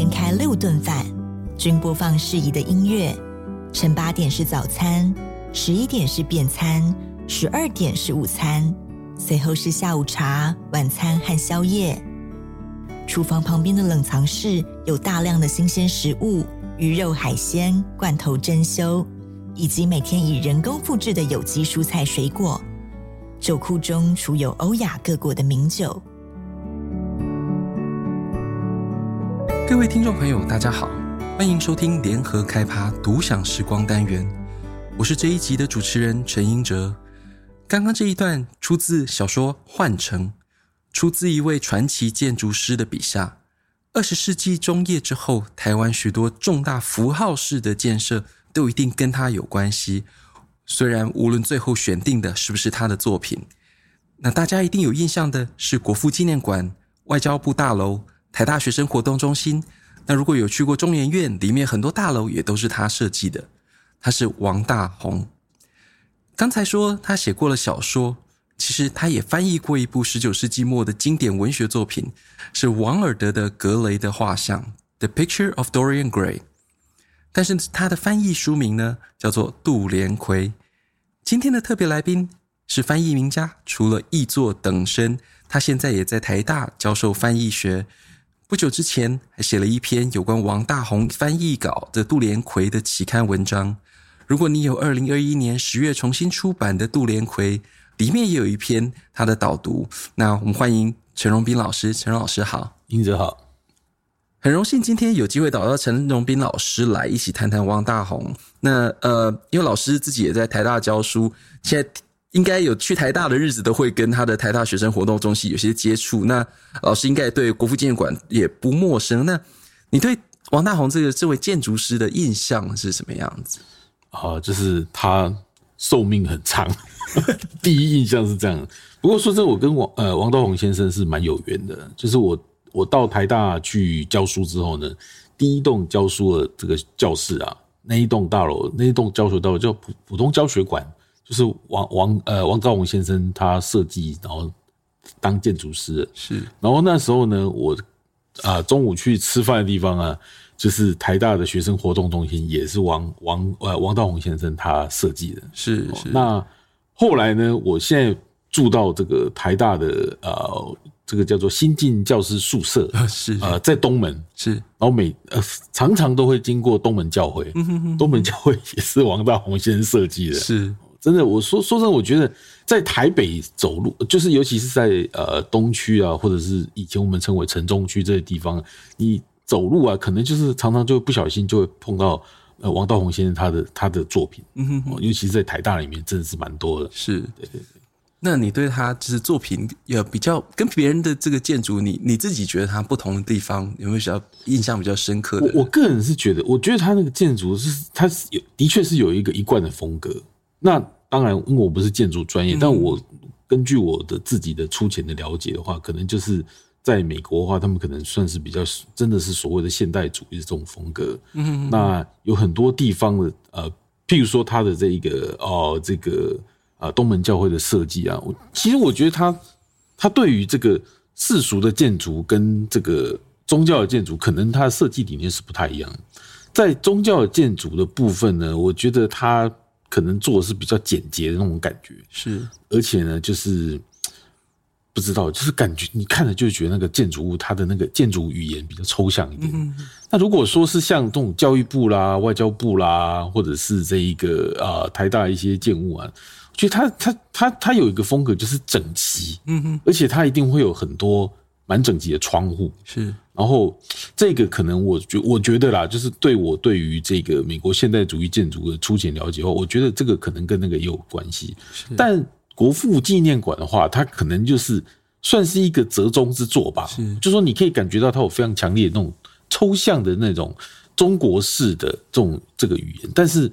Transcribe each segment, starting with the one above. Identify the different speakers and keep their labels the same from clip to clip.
Speaker 1: 天开六顿饭，均播放适宜的音乐。晨八点是早餐，十一点是便餐，十二点是午餐，随后是下午茶、晚餐和宵夜。厨房旁边的冷藏室有大量的新鲜食物、鱼肉、海鲜、罐头、珍馐，以及每天以人工复制的有机蔬菜水果。酒库中储有欧亚各国的名酒。
Speaker 2: 各位听众朋友，大家好，欢迎收听联合开趴独享时光单元，我是这一集的主持人陈英哲。刚刚这一段出自小说《幻城》，出自一位传奇建筑师的笔下。二十世纪中叶之后，台湾许多重大符号式的建设都一定跟他有关系。虽然无论最后选定的是不是他的作品，那大家一定有印象的是国父纪念馆、外交部大楼。台大学生活动中心，那如果有去过中研院，里面很多大楼也都是他设计的。他是王大宏。刚才说他写过了小说，其实他也翻译过一部十九世纪末的经典文学作品，是王尔德的《格雷的画像》（The Picture of Dorian Gray）。但是他的翻译书名呢，叫做《杜连奎》。今天的特别来宾是翻译名家，除了译作等身，他现在也在台大教授翻译学。不久之前，还写了一篇有关王大閎翻译稿的杜连奎的期刊文章。如果你有二零二一年十月重新出版的杜连奎，里面也有一篇他的导读。那我们欢迎陈荣斌老师，陈老师好，
Speaker 3: 英哲好，
Speaker 2: 很荣幸今天有机会找到陈荣斌老师来一起谈谈王大閎。那呃，因为老师自己也在台大教书，现在。应该有去台大的日子，都会跟他的台大学生活动中心有些接触。那老师应该对国父纪念馆也不陌生。那你对王大宏这个这位建筑师的印象是什么样子？
Speaker 3: 啊，就是他寿命很长，第一印象是这样。不过说真的，我跟王呃王大宏先生是蛮有缘的。就是我我到台大去教书之后呢，第一栋教书的这个教室啊，那一栋大楼，那一栋教学大楼叫普普通教学馆。就是王王呃王大閎先生他设计，然后当建筑师
Speaker 2: 是，
Speaker 3: 然后那时候呢，我啊中午去吃饭的地方啊，就是台大的学生活动中心，也是王王呃王大宏先生他设计的，
Speaker 2: 是是。
Speaker 3: 那后来呢，我现在住到这个台大的呃这个叫做新进教师宿舍，
Speaker 2: 是
Speaker 3: 呃在东门。
Speaker 2: 是，
Speaker 3: 然后每呃常常都会经过东门教会，东门教会也是王大宏先生设计的，
Speaker 2: 是。
Speaker 3: 真的，我说说真的，我觉得在台北走路，就是尤其是在呃东区啊，或者是以前我们称为城中区这些地方，你走路啊，可能就是常常就不小心就会碰到呃王道宏先生他的他的作品，嗯哼，尤其是在台大里面，真的是蛮多的。
Speaker 2: 是，对对对。那你对他就是作品有比较跟别人的这个建筑，你你自己觉得他不同的地方有没有比较印象比较深刻的？
Speaker 3: 我我个人是觉得，我觉得他那个建筑是，他是有的确是有一个一贯的风格。那当然，因为我不是建筑专业，但我根据我的自己的粗浅的了解的话，可能就是在美国的话，他们可能算是比较真的是所谓的现代主义的这种风格。嗯，那有很多地方的呃，譬如说它的这一个哦，这个啊东门教会的设计啊，其实我觉得它它对于这个世俗的建筑跟这个宗教的建筑，可能它的设计理念是不太一样。在宗教的建筑的部分呢，我觉得他。可能做的是比较简洁的那种感觉，
Speaker 2: 是，
Speaker 3: 而且呢，就是不知道，就是感觉你看了就觉得那个建筑物它的那个建筑语言比较抽象一点。嗯、那如果说是像这种教育部啦、外交部啦，或者是这一个啊、呃、台大一些建物啊，我觉得它它它它有一个风格就是整齐，嗯哼，而且它一定会有很多蛮整齐的窗户，
Speaker 2: 是。
Speaker 3: 然后这个可能我觉我觉得啦，就是对我对于这个美国现代主义建筑的粗浅了解的话，我觉得这个可能跟那个也有关系。但国父纪念馆的话，它可能就是算是一个折中之作吧。是，就说你可以感觉到它有非常强烈的那种抽象的那种中国式的这种这个语言，但是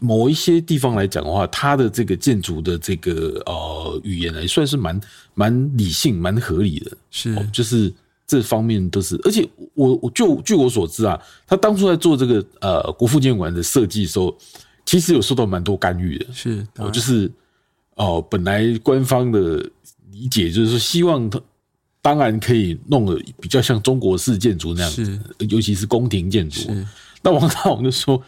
Speaker 3: 某一些地方来讲的话，它的这个建筑的这个呃语言呢，算是蛮蛮理性、蛮合理的。
Speaker 2: 是，
Speaker 3: 就是。这方面都是，而且我我就据我所知啊，他当初在做这个呃国父纪念馆的设计的时候，其实有受到蛮多干预的。
Speaker 2: 是，
Speaker 3: 就是哦、呃，本来官方的理解就是说，希望他当然可以弄得比较像中国式建筑那样子，尤其是宫廷建
Speaker 2: 筑。
Speaker 3: 那王大王就说，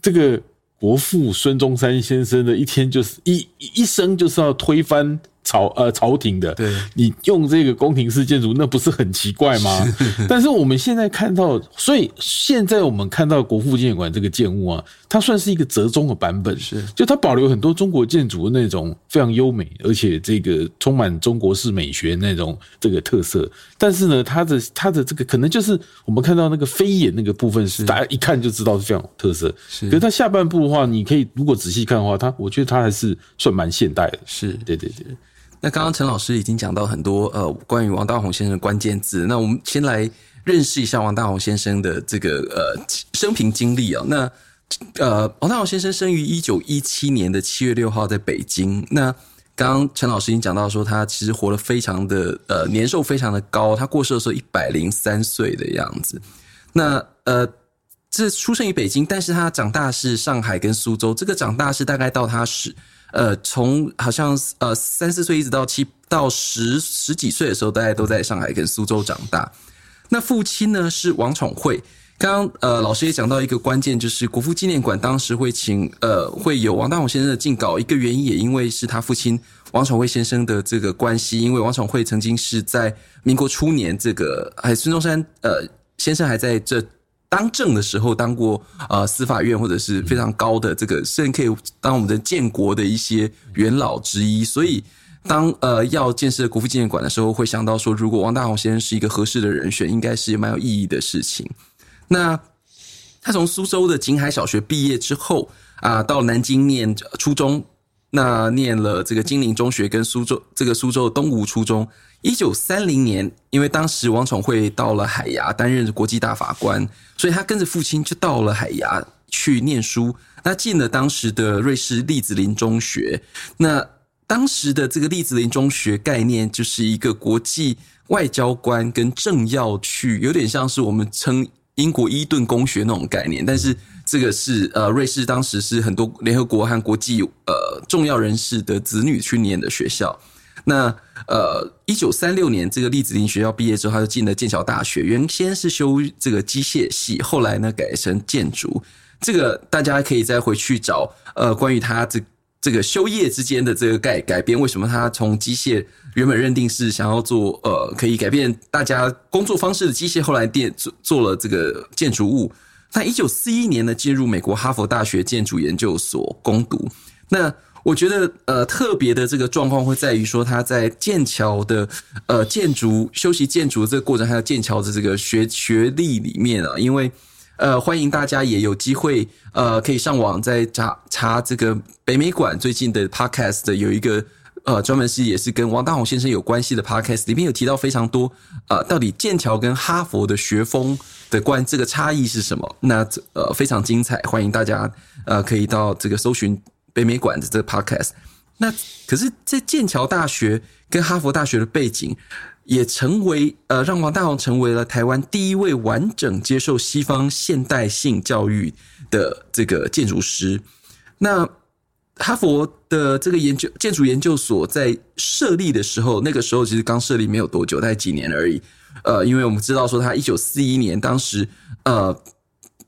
Speaker 3: 这个国父孙中山先生的一天就是一一生就是要推翻。朝呃朝廷的，
Speaker 2: 对，
Speaker 3: 你用这个宫廷式建筑，那不是很奇怪吗？但是我们现在看到，所以现在我们看到国父纪念馆这个建物啊，它算是一个折中的版本，是就它保留很多中国建筑的那种非常优美，而且这个充满中国式美学那种这个特色。但是呢，它的它的这个可能就是我们看到那个飞檐那个部分是大家一看就知道是非常有特色。是，可是它下半部的话，你可以如果仔细看的话，它我觉得它还是算蛮现代的。
Speaker 2: 是
Speaker 3: 对对对。
Speaker 2: 那刚刚陈老师已经讲到很多呃关于王大宏先生的关键字，那我们先来认识一下王大宏先生的这个呃生平经历啊。那呃王大閎先生生于一九一七年的七月六号在北京。那刚刚陈老师已经讲到说他其实活得非常的呃年寿非常的高，他过世的时候一百零三岁的样子。那呃这出生于北京，但是他长大是上海跟苏州。这个长大是大概到他十。呃，从好像呃三四岁一直到七到十十几岁的时候，大家都在上海跟苏州长大。那父亲呢是王宠惠。刚刚呃老师也讲到一个关键，就是国父纪念馆当时会请呃会有王大閎先生的进稿，一个原因也因为是他父亲王宠惠先生的这个关系，因为王宠惠曾经是在民国初年，这个还孙中山呃先生还在这。当政的时候，当过呃司法院或者是非常高的这个，甚至可以当我们的建国的一些元老之一。所以，当呃要建设国父纪念馆的时候，会想到说，如果王大閎先生是一个合适的人选，应该是蛮有意义的事情。那他从苏州的景海小学毕业之后啊，到南京念初中，那念了这个金陵中学跟苏州这个苏州的东吴初中。一九三零年，因为当时王宠惠到了海牙担任国际大法官，所以他跟着父亲就到了海牙去念书。那进了当时的瑞士栗子林中学。那当时的这个栗子林中学概念，就是一个国际外交官跟政要去，有点像是我们称英国伊顿公学那种概念。但是这个是呃，瑞士当时是很多联合国和国际呃重要人士的子女去念的学校。那呃，一九三六年这个栗子林学校毕业之后，他就进了剑桥大学。原先是修这个机械系，后来呢改成建筑。这个大家可以再回去找呃，关于他这这个修业之间的这个改改变，为什么他从机械原本认定是想要做呃可以改变大家工作方式的机械，后来电做做了这个建筑物。那一九四一年呢，进入美国哈佛大学建筑研究所攻读。那我觉得，呃，特别的这个状况会在于说，他在剑桥的呃建筑修习建筑这个过程，还有剑桥的这个学学历里面啊，因为呃，欢迎大家也有机会呃，可以上网再查查这个北美馆最近的 podcast 的有一个呃专门是也是跟王大宏先生有关系的 podcast，里面有提到非常多呃，到底剑桥跟哈佛的学风的关这个差异是什么？那呃非常精彩，欢迎大家呃可以到这个搜寻。北美馆的这个 podcast，那可是，在剑桥大学跟哈佛大学的背景，也成为呃，让王大閎成为了台湾第一位完整接受西方现代性教育的这个建筑师。那哈佛的这个研究建筑研究所在设立的时候，那个时候其实刚设立没有多久，大概几年而已。呃，因为我们知道说，他一九四一年当时呃，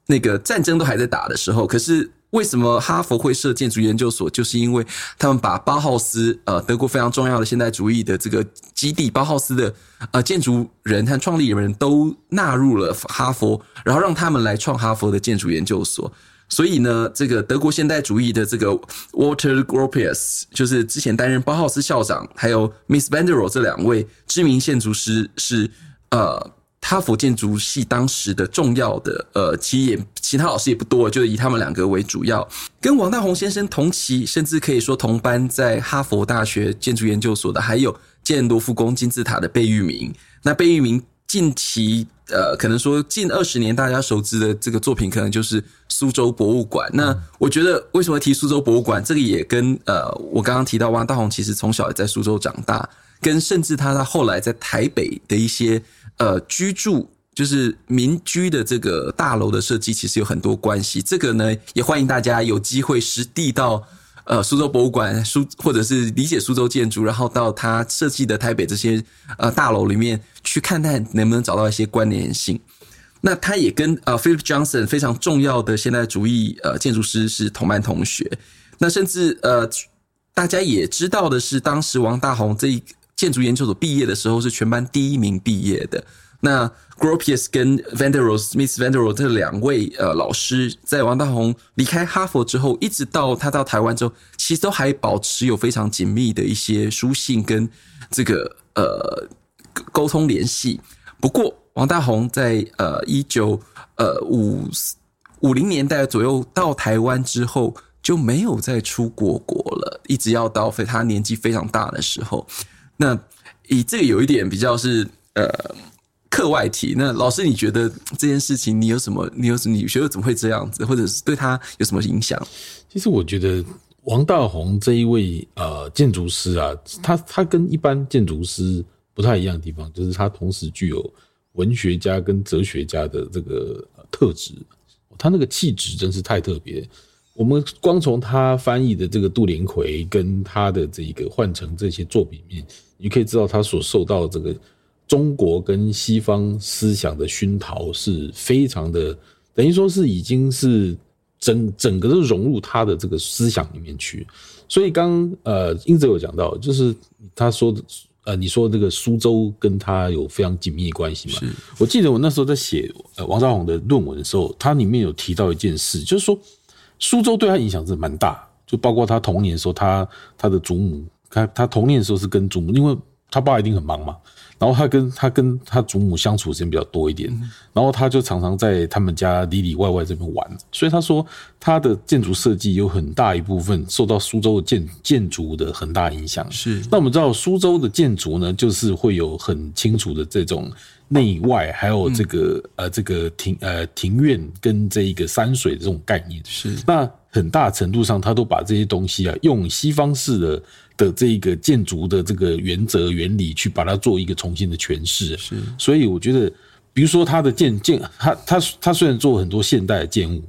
Speaker 2: 那个战争都还在打的时候，可是。为什么哈佛会设建筑研究所？就是因为他们把包浩斯，呃，德国非常重要的现代主义的这个基地，包浩斯的呃建筑人和创立人都纳入了哈佛，然后让他们来创哈佛的建筑研究所。所以呢，这个德国现代主义的这个 Walter Gropius，就是之前担任包浩斯校长，还有 Miss van der Rohe 这两位知名建筑师是呃。哈佛建筑系当时的重要的呃，其实也其他老师也不多，就以他们两个为主要。跟王大宏先生同期，甚至可以说同班，在哈佛大学建筑研究所的，还有建罗浮宫金字塔的贝聿铭。那贝聿铭近期呃，可能说近二十年大家熟知的这个作品，可能就是苏州博物馆。那我觉得为什么提苏州博物馆，这个也跟呃，我刚刚提到王大宏其实从小也在苏州长大，跟甚至他他后来在台北的一些。呃，居住就是民居的这个大楼的设计，其实有很多关系。这个呢，也欢迎大家有机会实地到呃苏州博物馆苏或者是理解苏州建筑，然后到他设计的台北这些呃大楼里面去看看能不能找到一些关联性。那他也跟呃 Philip Johnson 非常重要的现代主义呃建筑师是同班同学。那甚至呃大家也知道的是，当时王大鋐这一建筑研究所毕业的时候是全班第一名毕业的。那 Gropius 跟 Van der Rohe、Smith Van der Rohe 这两位呃老师，在王大宏离开哈佛之后，一直到他到台湾之后，其实都还保持有非常紧密的一些书信跟这个呃沟通联系。不过，王大宏在呃一九呃五五零年代左右到台湾之后，就没有再出过国了，一直要到非他年纪非常大的时候。那以这个有一点比较是呃。课外题，那老师，你觉得这件事情你有什么？你有什么？你觉得怎么会这样子？或者是对他有什么影响？
Speaker 3: 其实我觉得王大宏这一位呃建筑师啊，他他跟一般建筑师不太一样的地方，就是他同时具有文学家跟哲学家的这个特质。他那个气质真是太特别。我们光从他翻译的这个杜连奎跟他的这个换乘这些作品面，你可以知道他所受到的这个。中国跟西方思想的熏陶是非常的，等于说是已经是整整个都融入他的这个思想里面去。所以刚呃英子有讲到，就是他说的呃你说这个苏州跟他有非常紧密的关系嘛？我记得我那时候在写呃王大鋐的论文的时候，他里面有提到一件事，就是说苏州对他影响是蛮大，就包括他童年的时候，他他的祖母，他他童年的时候是跟祖母，因为他爸一定很忙嘛。然后他跟他跟他祖母相处时间比较多一点，然后他就常常在他们家里里外外这边玩，所以他说他的建筑设计有很大一部分受到苏州的建建筑的很大影响。是，那我们知道苏州的建筑呢，就是会有很清楚的这种内外，还有这个呃这个庭呃庭院跟这一个山水的这种概念。是，那很大程度上他都把这些东西啊用西方式的。的这个建筑的这个原则原理去把它做一个重新的诠释，是，所以我觉得，比如说他的建建，他他他虽然做很多现代的建物，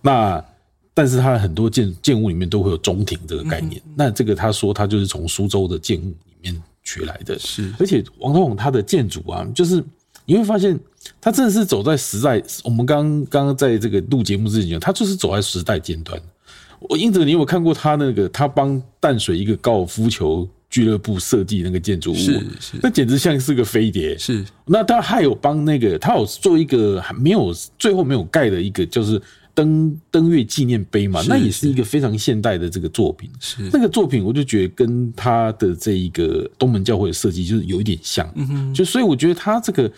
Speaker 3: 那但是他的很多建建物里面都会有中庭这个概念，那这个他说他就是从苏州的建物里面学来的，是，而且王大鋐他的建筑啊，就是你会发现他真的是走在时代，我们刚刚刚在这个录节目之前，他就是走在时代尖端。我英哲，你有看过他那个？他帮淡水一个高尔夫球俱乐部设计那个建筑物，是是，那简直像是个飞碟。是，那他还有帮那个，他有做一个还没有最后没有盖的一个，就是登登月纪念碑嘛。那也是一个非常现代的这个作品。是那个作品，我就觉得跟他的这一个东门教会的设计就是有一点像。嗯哼，就所以我觉得他这个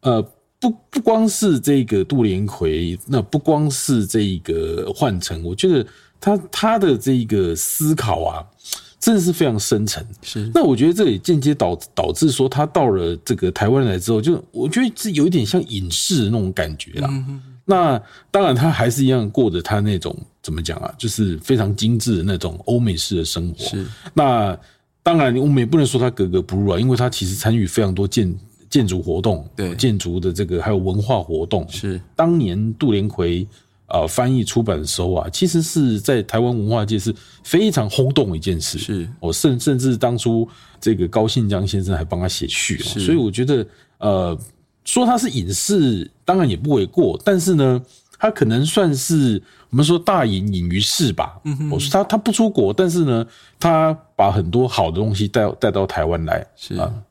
Speaker 3: 呃。不不光是这个杜连魁，那不光是这个换乘，我觉得他他的这个思考啊，真的是非常深沉。是，那我觉得这也间接导导致说，他到了这个台湾来之后，就我觉得是有一点像隐士那种感觉啦。嗯、那当然，他还是一样过着他那种怎么讲啊，就是非常精致的那种欧美式的生活。是，那当然我们也不能说他格格不入啊，因为他其实参与非常多建。建筑活动，对建筑的这个还有文化活动，是当年杜连魁啊翻译出版的时候啊，其实是在台湾文化界是非常轰动的一件事。是，我甚甚至当初这个高信江先生还帮他写序，所以我觉得呃说他是隐士，当然也不为过，但是呢，他可能算是我们说大隐隐于市吧。嗯哼，我说他他不出国，但是呢，他把很多好的东西带带到台湾来。是啊，诶。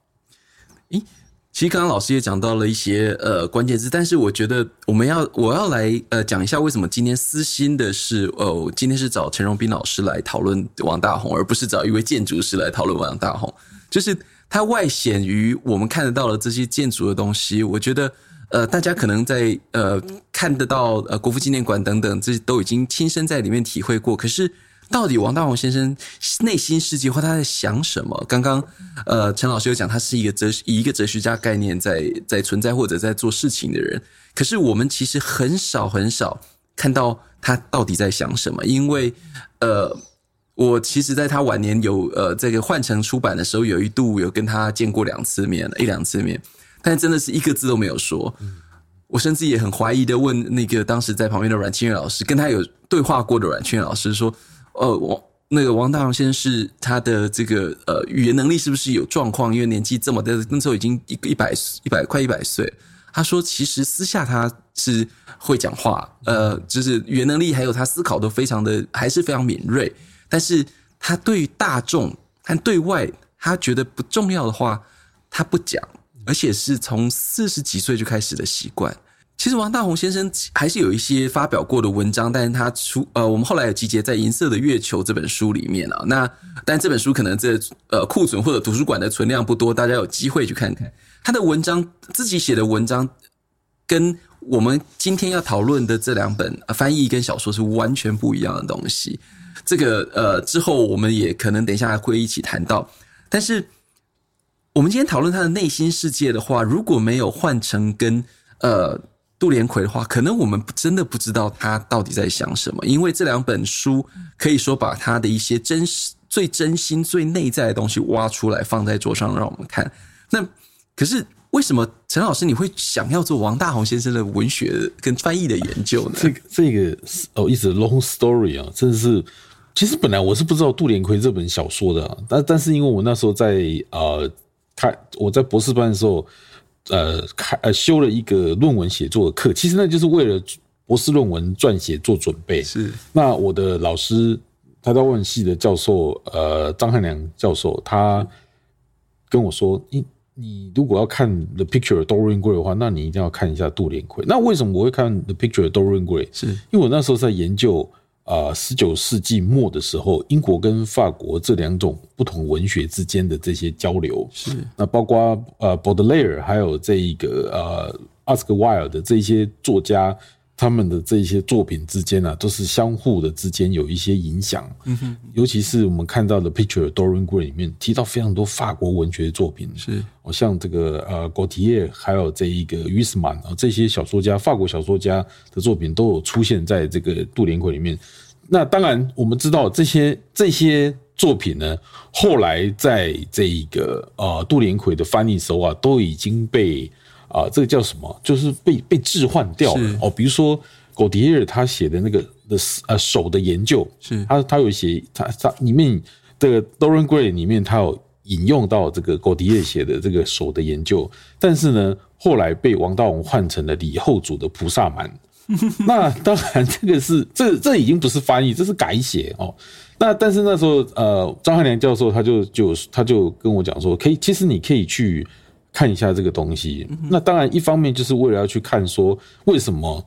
Speaker 3: 其实刚刚老师也讲到了一些呃关键字，但是我觉得我们要我要来呃讲一下为什么今天私心的是哦，今天是找陈荣斌老师来讨论王大鋐，而不是找一位建筑师来讨论王大鋐。就是他外显于我们看得到的这些建筑的东西，我觉得呃大家可能在呃看得到呃国父纪念馆等等，这些都已经亲身在里面体会过，可是。到底王大鋐先生内心世界或他在想什么？刚刚呃，陈老师有讲，他是一个哲以一个哲学家概念在在存在或者在做事情的人。可是我们其实很少很少看到他到底在想什么，因为呃，我其实在他晚年有呃这个换乘出版的时候，有一度有跟他见过两次面，一两次面，但真的是一个字都没有说。我甚至也很怀疑的问那个当时在旁边的阮清月老师，跟他有对话过的阮清月老师说。呃，王
Speaker 2: 那个王大閎先生是他的这个呃语言能力是不是有状况？因为年纪这么大，那时候已经一一百一百快一百岁。他说，其实私下他是会讲话，呃，就是语言能力还有他思考都非常的还是非常敏锐。但是他对于大众和对外，他觉得不重要的话，他不讲，而且是从四十几岁就开始的习惯。其实王大閎先生还是有一些发表过的文章，但是他出呃，我们后来有集结在《银色的月球》这本书里面啊。那但这本书可能这呃库存或者图书馆的存量不多，大家有机会去看看他的文章，自己写的文章，跟我们今天要讨论的这两本翻译跟小说是完全不一样的东西。这个呃之后我们也可能等一下会一起谈到。但是我们今天讨论他的内心世界的话，如果没有换成跟呃。杜连奎的话，可能我们真的不知道他到底在想什么，因为这两本书可以说把他的一些真实、最真心、最内在的东西挖出来，放在桌上让我们看。那可是为什么陈老师你会想要做王大宏先生的文学跟翻译的研究呢？
Speaker 3: 这个这个哦，一直 long story 啊，真的是。其实本来我是不知道杜连奎这本小说的，但但是因为我那时候在呃开我在博士班的时候。呃，开呃修了一个论文写作的课，其实那就是为了博士论文撰写做准备。
Speaker 2: 是，那
Speaker 3: 我的老师，台大外文系的教授，呃，张汉良教授，他跟我说：“你你如果要看《The Picture of Dorian Gray》的话，那你一定要看一下杜连奎。”那为什么我会看《The Picture of Dorian Gray》？
Speaker 2: 是
Speaker 3: 因为我那时候在研究。啊，十九世纪末的时候，英国跟法国这两种不同文学之间的这些交流，
Speaker 2: 是
Speaker 3: 那包括呃，Baudelaire 还有这一个呃 Wilde 的这些作家。他们的这些作品之间啊，都是相互的之间有一些影响。嗯哼，尤其是我们看到的《Picture of Dorian Gray》里面提到非常多法国文学作品，
Speaker 2: 是，
Speaker 3: 像这个呃，Gautier 还有这一个 Huysmans 啊，这些小说家，法国小说家的作品都有出现在这个杜连魁里面。那当然，我们知道这些这些作品呢，后来在这一个呃杜连魁的翻译时候啊，都已经被。啊，这个叫什么？就是被被置换掉了哦。比如说，狗迪尔他写的那个的呃手的研究，
Speaker 2: 是
Speaker 3: 他他有写他他里面这个 Dorian Gray 里面他有引用到这个狗迪尔写的这个手的研究，但是呢，后来被王道文换成了李后主的《菩萨蛮》。那当然，这个是这这已经不是翻译，这是改写哦。那但是那时候呃，张汉良教授他就就他就跟我讲说，可以，其实你可以去。看一下这个东西，那当然一方面就是为了要去看说为什么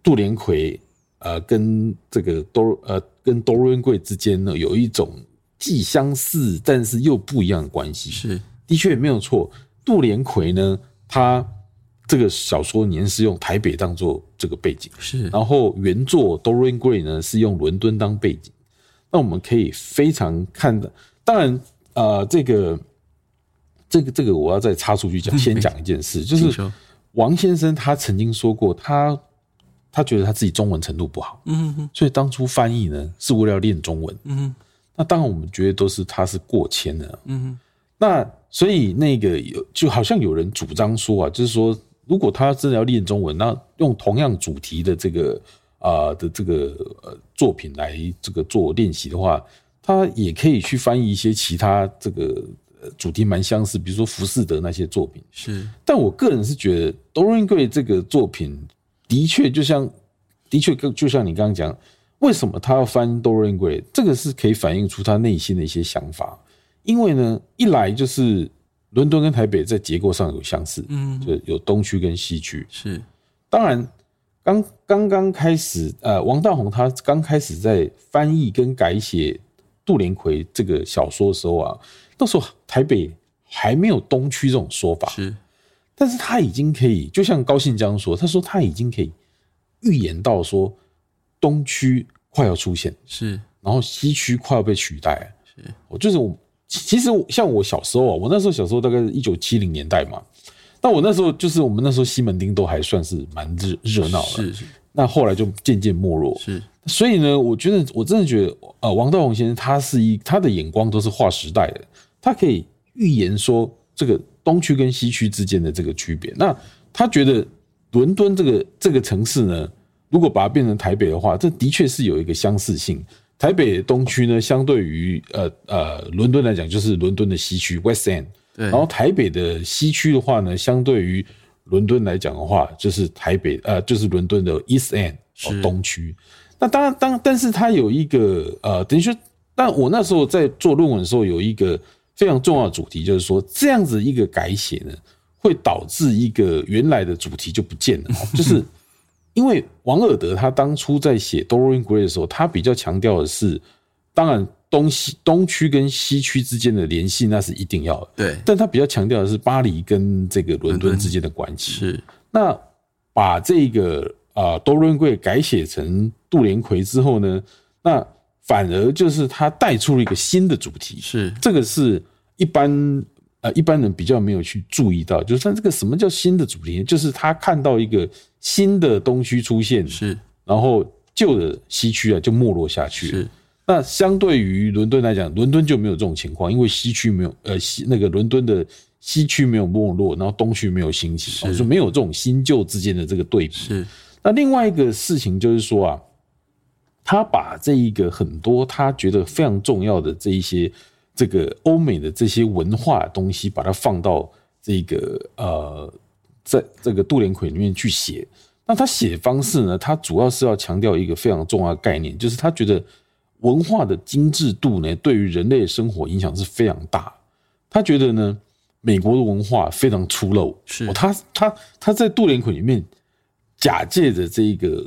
Speaker 3: 杜连奎呃跟这个多呃跟多伦贵之间呢有一种既相似但是又不一样的关系。
Speaker 2: 是，
Speaker 3: 的确没有错。杜连奎呢，他这个小说年是用台北当做这个背景，
Speaker 2: 是。
Speaker 3: 然后原作 Dorian Gray 呢是用伦敦当背景。那我们可以非常看的，当然呃这个。这个这个我要再插出去讲，先讲一件事，就是王先生他曾经说过，他他觉得他自己中文程度不好，嗯哼，所以当初翻译呢是为了要练中文，嗯哼，那当然我们觉得都是他是过谦的，嗯哼，那所以那个有就好像有人主张说啊，就是说如果他真的要练中文，那用同样主题的这个啊、呃、的这个呃作品来这个做练习的话，他也可以去翻译一些其他这个。主题蛮相似，比如说浮士德那些作品
Speaker 2: 是，
Speaker 3: 但我个人是觉得 Dorian Gray 这个作品的确就像，的确就像你刚刚讲，为什么他要翻 Dorian Gray？这个是可以反映出他内心的一些想法。因为呢，一来就是伦敦跟台北在结构上有相似，嗯，就有东区跟西区
Speaker 2: 是。
Speaker 3: 当然，刚刚刚开始，呃，王大宏他刚开始在翻译跟改写杜连魁这个小说的时候啊。那时候台北还没有东区这种说法，
Speaker 2: 是，
Speaker 3: 但是他已经可以，就像高信江说，他说他已经可以预言到说东区快要出现，
Speaker 2: 是，
Speaker 3: 然后西区快要被取代，
Speaker 2: 是，
Speaker 3: 我就是我，其实像我小时候啊，我那时候小时候大概是一九七零年代嘛，那我那时候就是我们那时候西门町都还算是蛮热热闹的，
Speaker 2: 是是，
Speaker 3: 那后来就渐渐没落，
Speaker 2: 是。
Speaker 3: 所以呢，我觉得我真的觉得，呃，王道宏先生他是一他的眼光都是划时代的，他可以预言说这个东区跟西区之间的这个区别。那他觉得伦敦这个这个城市呢，如果把它变成台北的话，这的确是有一个相似性。台北东区呢，相对于呃呃伦敦来讲，就是伦敦的西区 West End。
Speaker 2: 对。
Speaker 3: 然后台北的西区的话呢，相对于伦敦来讲的话，就是台北呃，就是伦敦的 East End 哦，东区。那当然，当但是它有一个呃，等于说，但我那时候在做论文的时候，有一个非常重要的主题，就是说这样子一个改写呢，会导致一个原来的主题就不见了，就是。因为王尔德他当初在写 Dorian Gray 的时候，他比较强调的是，当然东西东区跟西区之间的联系那是一定要的，
Speaker 2: 对。
Speaker 3: 但他比较强调的是巴黎跟这个伦敦之间的关系。
Speaker 2: 是。
Speaker 3: 那把这个啊 Dorian Gray 改写成杜连魁之后呢，那反而就是他带出了一个新的主题。
Speaker 2: 是。这
Speaker 3: 个是一般。呃，一般人比较没有去注意到，就是他这个什么叫新的主题，就是他看到一个新的东区出现，
Speaker 2: 是，
Speaker 3: 然后旧的西区啊就没落下去了。
Speaker 2: 是，
Speaker 3: 那相对于伦敦来讲，伦敦就没有这种情况，因为西区没有，呃，西那个伦敦的西区没有没落，然后东区没有兴起，所以说没有这种新旧之间的这个对比。
Speaker 2: 是，
Speaker 3: 那另外一个事情就是说啊，他把这一个很多他觉得非常重要的这一些。这个欧美的这些文化东西，把它放到这个呃，在这个杜连魁里面去写。那他写方式呢？他主要是要强调一个非常重要的概念，就是他觉得文化的精致度呢，对于人类生活影响是非常大。他觉得呢，美国的文化非常粗陋。
Speaker 2: 是，
Speaker 3: 他他他在杜连魁里面假借着这一个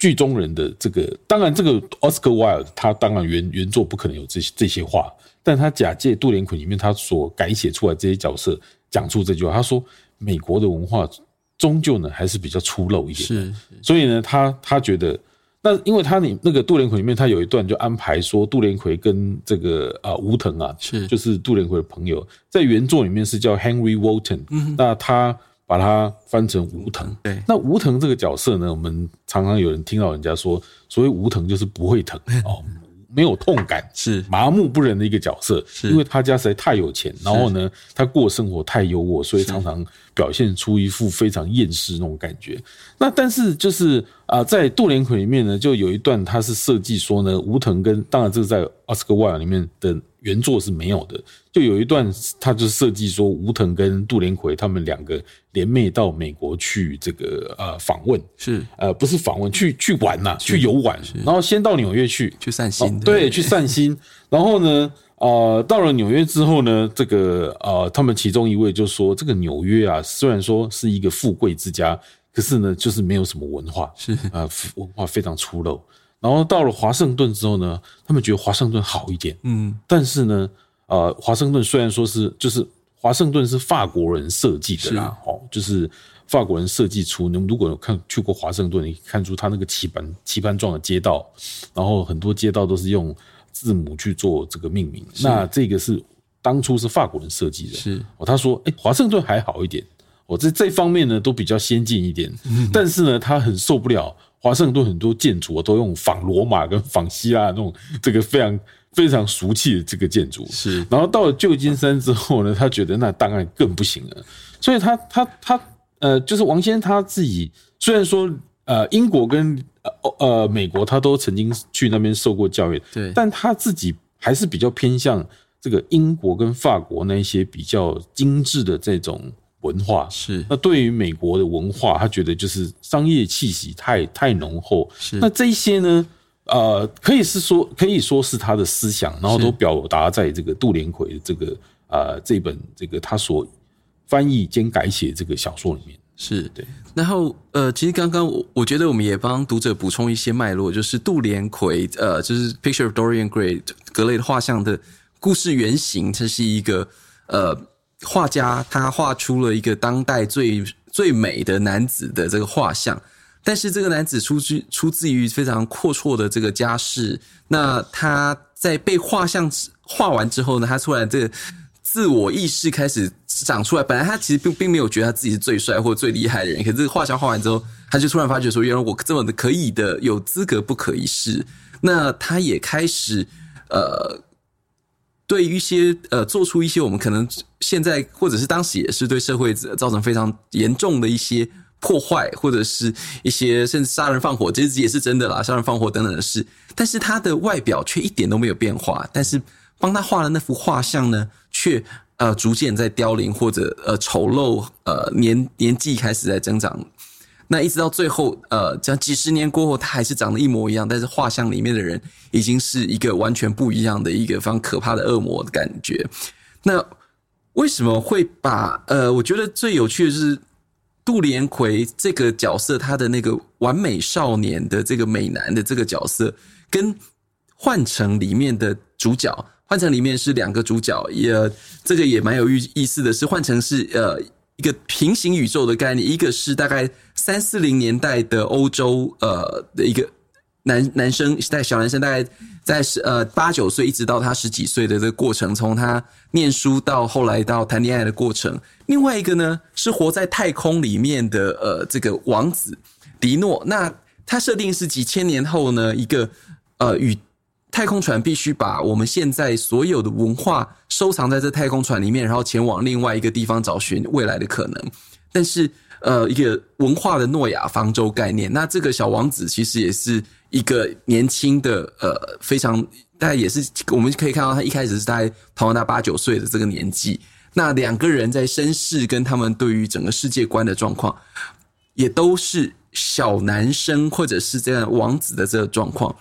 Speaker 3: 剧中人的这个，当然这个 Oscar Wilde 他当然原原作不可能有这些这些话。但他假借杜连奎里面他所改写出来这些角色讲出这句话，他说美国的文化终究呢还是比较粗陋一点，
Speaker 2: 是，
Speaker 3: 所以呢他他觉得那因为他你那个杜连魁里面他有一段就安排说杜连魁跟这个啊吴腾啊
Speaker 2: 是。
Speaker 3: 就是杜连魁的朋友，在原作里面是叫 Henry Walton，嗯，那他把它翻成吴腾，
Speaker 2: 对，
Speaker 3: 那吴腾这个角色呢，我们常常有人听到人家说，所谓吴腾就是不会疼 哦。没有痛感，
Speaker 2: 是
Speaker 3: 麻木不仁的一个角色，
Speaker 2: 是
Speaker 3: 因为他家实在太有钱，然后呢，他过生活太优渥，所以常常表现出一副非常厌世那种感觉。那但是就是啊，在杜连魁里面呢，就有一段他是设计说呢，吴腾跟当然这是在奥斯卡·威尔里面的。原作是没有的，就有一段，他就设计说，吴腾跟杜连奎他们两个联袂到美国去这个呃访问，
Speaker 2: 是。
Speaker 3: 呃不是访问，去去玩呐、啊，去游玩，然后先到纽约去
Speaker 2: 去散心，
Speaker 3: 对，对，去散心，然后呢，呃，到了纽约之后呢，这个呃，他们其中一位就说，这个纽约啊，虽然说是一个富贵之家，可是呢，就是没有什么文化，
Speaker 2: 是。啊、
Speaker 3: 呃，文化非常粗陋。然后到了华盛顿之后呢，他们觉得华盛顿好一点，
Speaker 2: 嗯，
Speaker 3: 但是呢，呃，华盛顿虽然说是就是华盛顿是法国人设计的啦，哦，就是法国人设计出。你们如果有看去过华盛顿，你看出他那个棋盘棋盘状的街道，然后很多街道都是用字母去做这个命名。那这个是当初是法国人设计的，
Speaker 2: 是
Speaker 3: 哦。他说，哎，华盛顿还好一点，我这这方面呢都比较先进一点，但是呢，他很受不了。华盛顿很多建筑都用仿罗马跟仿希腊那种这个非常非常俗气的这个建筑，
Speaker 2: 是。
Speaker 3: 然后到了旧金山之后呢，他觉得那当然更不行了。所以他他他呃，就是王先生他自己虽然说呃英国跟呃呃美国他都曾经去那边受过教育，
Speaker 2: 对，
Speaker 3: 但他自己还是比较偏向这个英国跟法国那一些比较精致的这种。文化
Speaker 2: 是，
Speaker 3: 那对于美国的文化，他觉得就是商业气息太太浓厚。
Speaker 2: 是，
Speaker 3: 那这一些呢，呃，可以是说，可以说是他的思想，然后都表达在这个杜连奎的这个呃这本这个他所翻译兼改写这个小说里面。
Speaker 2: 是对。然后呃，其实刚刚我我觉得我们也帮读者补充一些脉络，就是杜连奎呃，就是《Picture of Dorian Gray》格雷的画像的故事原型，这是一个呃。画家他画出了一个当代最最美的男子的这个画像，但是这个男子出自出自于非常阔绰的这个家世。那他在被画像画完之后呢，他突然这个自我意识开始长出来。本来他其实并并没有觉得他自己是最帅或最厉害的人，可是画像画完之后，他就突然发觉说，原来我这么的可以的，有资格不可一世。那他也开始呃。对于一些呃，做出一些我们可能现在或者是当时也是对社会造成非常严重的一些破坏，或者是一些甚至杀人放火，这也是真的啦，杀人放火等等的事。但是他的外表却一点都没有变化，但是帮他画的那幅画像呢，却呃逐渐在凋零或者呃丑陋，呃年年纪开始在增长。那一直到最后，呃，这样几十年过后，他还是长得一模一样，但是画像里面的人已经是一个完全不一样的一个非常可怕的恶魔的感觉。那为什么会把呃，我觉得最有趣的是杜连奎这个角色，他的那个完美少年的这个美男的这个角色，跟幻城里面的主角，幻城里面是两个主角，也这个也蛮有意意思的是，幻城是呃。一个平行宇宙的概念，一个是大概三四零年代的欧洲，呃，的一个男男生，在小男生，大概在十呃八九岁，一直到他十几岁的这个过程，从他念书到后来到谈恋爱的过程。另外一个呢，是活在太空里面的呃这个王子迪诺，那他设定是几千年后呢，一个呃与。太空船必须把我们现在所有的文化收藏在这太空船里面，然后前往另外一个地方找寻未来的可能。但是，呃，一个文化的诺亚方舟概念。那这个小王子其实也是一个年轻的，呃，非常大概也是我们可以看到他一开始是大概同样大八九岁的这个年纪。那两个人在身世跟他们对于整个世界观的状况，也都是小男生或者是这样王子的这个状况。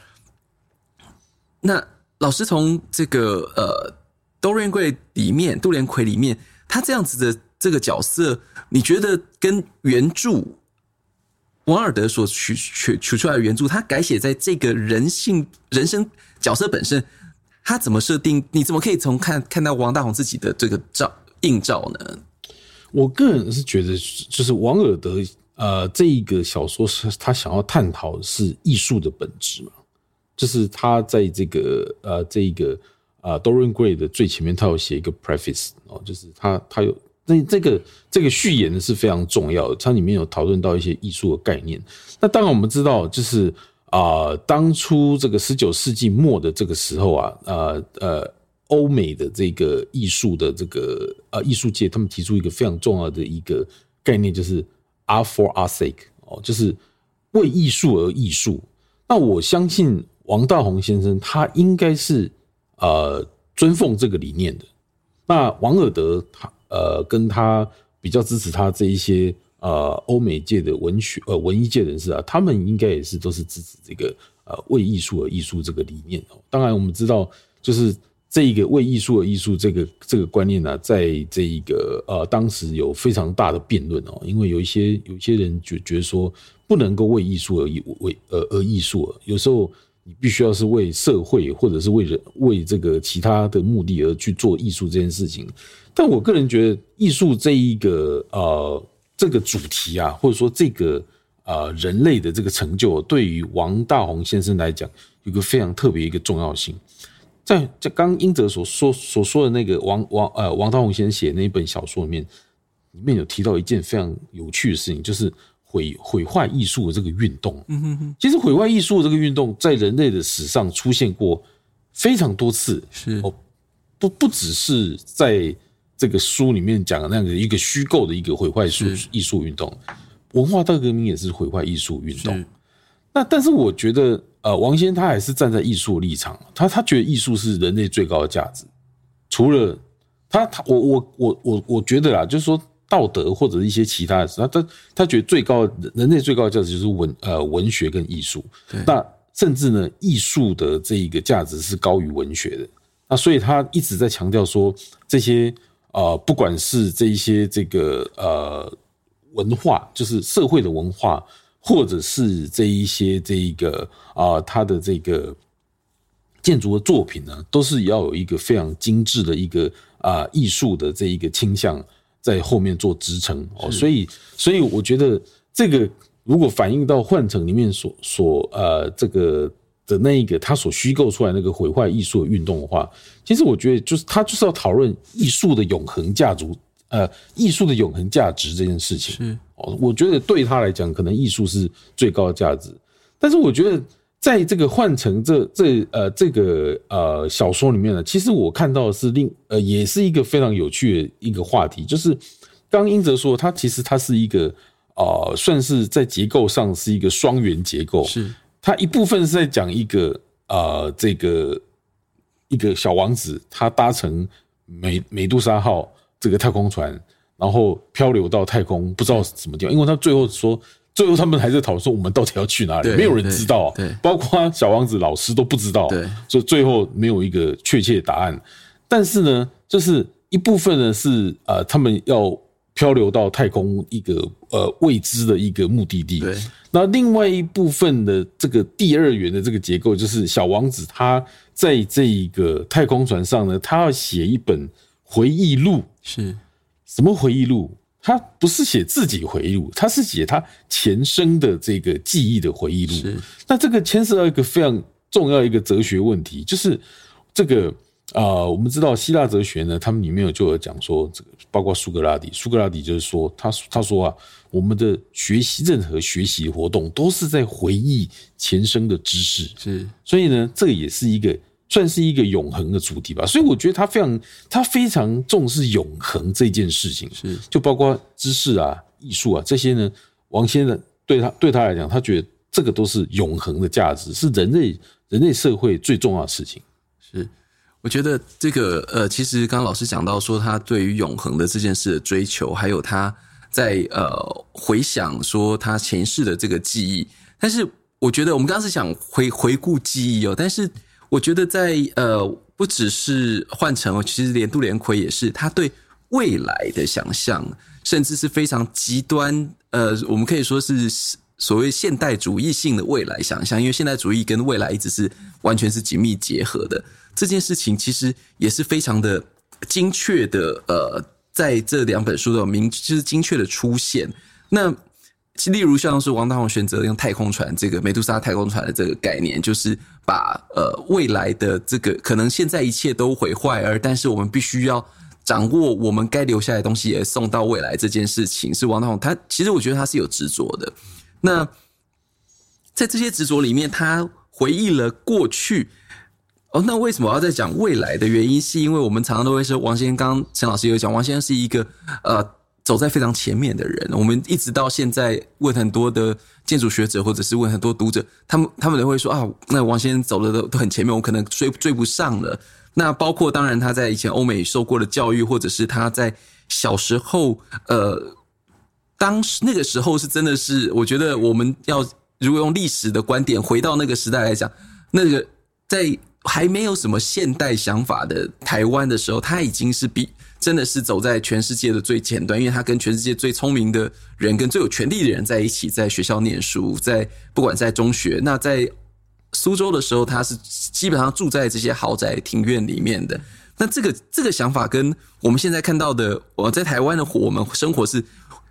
Speaker 2: 那老师从这个呃，Dorian Gray 里面，杜连奎里面，他这样子的这个角色，你觉得跟原著王尔德所取取取出来的原著，他改写在这个人性人生角色本身，他怎么设定？你怎么可以从看看到王大閎自己的这个照映照呢？
Speaker 3: 我个人是觉得，就是王尔德呃，这一个小说是他想要探讨的是艺术的本质嘛。就是他在这个呃，这一个啊，Dorian Gray 的最前面，他有写一个 preface 哦，就是他他有那这个这个序言呢是非常重要的，它里面有讨论到一些艺术的概念。那当然我们知道，就是啊、当初这个十九世纪末的这个时候啊，呃呃，欧美的这个艺术的这个呃艺术界，他们提出一个非常重要的一个概念，就是 art for art's sake 哦，就是为艺术而艺术。那我相信。王大閎先生，他应该是呃尊奉这个理念的。那王尔德他呃跟他比较支持他这一些呃欧美界的文学呃文艺界人士啊，他们应该也是都是支持这个呃为艺术而艺术这个理念哦。当然我们知道，就是这一个为艺术而艺术这个这个观念呢，在这一个呃当时有非常大的辩论哦，因为有一些有一些人觉觉得说不能够为艺术而艺为呃而艺术，有时候。你必须要是为社会或者是为人为这个其他的目的而去做艺术这件事情，但我个人觉得艺术这一个呃这个主题啊，或者说这个呃人类的这个成就，对于王大閎先生来讲，有个非常特别一个重要性。在在刚英哲所说所说的那个王王呃王大閎先生写那一本小说里面，里面有提到一件非常有趣的事情，就是。毁毁坏艺术的这个运动，嗯哼哼，其实毁坏艺术的这个运动在人类的史上出现过非常多次，是。哦，不不只是在这个书里面讲的那样的一个虚构的一个毁坏术艺术运动，文化大革命也是毁坏艺术运动。那但是我觉得，呃，王先他还是站在艺术的立场，他他觉得艺术是人类最高的价值，除了他他我我我我我觉得啦，就是说。道德或者一些其他的事，他他他觉得最高人类最高的价值就是文呃文学跟艺术，那甚至呢艺术的这一个价值是高于文学的，那所以他一直在强调说这些呃不管是这一些这个呃文化，就是社会的文化，或者是这一些这一个啊他的这个建筑的作品呢，都是要有一个非常精致的一个啊艺术的这一个倾向。在后面做支撑哦，所以所以我觉得这个如果反映到幻城里面所所呃这个的那一个他所虚构出来那个毁坏艺术的运动的话，其实我觉得就是他就是要讨论艺术的永恒价值，呃，艺术的永恒价值这件事情。是。哦，我觉得对他来讲，可能艺术是最高的价值，但是我觉得。在这个幻城这这呃这个呃小说里面呢，其实我看到的是另呃也是一个非常有趣的一个话题，就是刚英哲说它其实它是一个啊、呃，算是在结构上是一个双元结构。
Speaker 2: 是，
Speaker 3: 它一部分是在讲一个呃，这个一个小王子，他搭乘美美杜莎号这个太空船，然后漂流到太空，不知道什么地方，因为他最后说。最后，他们还在讨论说我们到底要去哪里？没有人知道，对，包括小王子老师都不知道，对，所以最后没有一个确切的答案。但是呢，就是一部分呢是呃，他们要漂流到太空一个呃未知的一个目的地。对，那另外一部分的这个第二元的这个结构，就是小王子他在这一个太空船上呢，他要写一本回忆录，是什么回忆录？他不是写自己回忆录，他是写他前生的这个记忆的回忆录。是，那这个牵涉到一个非常重要一个哲学问题，就是这个啊、呃，我们知道希腊哲学呢，他们里面有就有讲说，这个包括苏格拉底，苏格拉底就是说，他他说啊，我们的学习任何学习活动都是在回忆前生的知识。是，所以呢，这个也是一个。算是一个永恒的主题吧，所以我觉得他非常他非常重视永恒这件事情，是就包括知识啊、艺术啊这些呢。王先生对他对他来讲，他觉得这个都是永恒的价值，是人类人类社会最重要的事情。
Speaker 2: 是，我觉得这个呃，其实刚刚老师讲到说，他对于永恒的这件事的追求，还有他在呃回想说他前世的这个记忆，但是我觉得我们刚刚是想回回顾记忆哦，但是。我觉得在呃，不只是换成，其实连杜连奎也是，他对未来的想象，甚至是非常极端。呃，我们可以说是所谓现代主义性的未来想象，因为现代主义跟未来一直是完全是紧密结合的。这件事情其实也是非常的精确的。呃，在这两本书的明就是精确的出现。那例如像是王大閎选择用太空船这个美杜莎太空船的这个概念，就是。把呃未来的这个可能现在一切都毁坏，而但是我们必须要掌握我们该留下来的东西，也送到未来这件事情，是王大閎他其实我觉得他是有执着的。那在这些执着里面，他回忆了过去。哦，那为什么要再讲未来的原因？是因为我们常常都会说，王先生刚陈老师有讲，王先生是一个呃。走在非常前面的人，我们一直到现在问很多的建筑学者，或者是问很多读者，他们他们都会说啊，那王先生走的都都很前面，我可能追追不上了。那包括当然他在以前欧美受过的教育，或者是他在小时候，呃，当时那个时候是真的是，我觉得我们要如果用历史的观点回到那个时代来讲，那个在还没有什么现代想法的台湾的时候，他已经是比。真的是走在全世界的最前端，因为他跟全世界最聪明的人、跟最有权力的人在一起，在学校念书，在不管在中学，那在苏州的时候，他是基本上住在这些豪宅庭院里面的。那这个这个想法跟我们现在看到的，我在台湾的我们生活是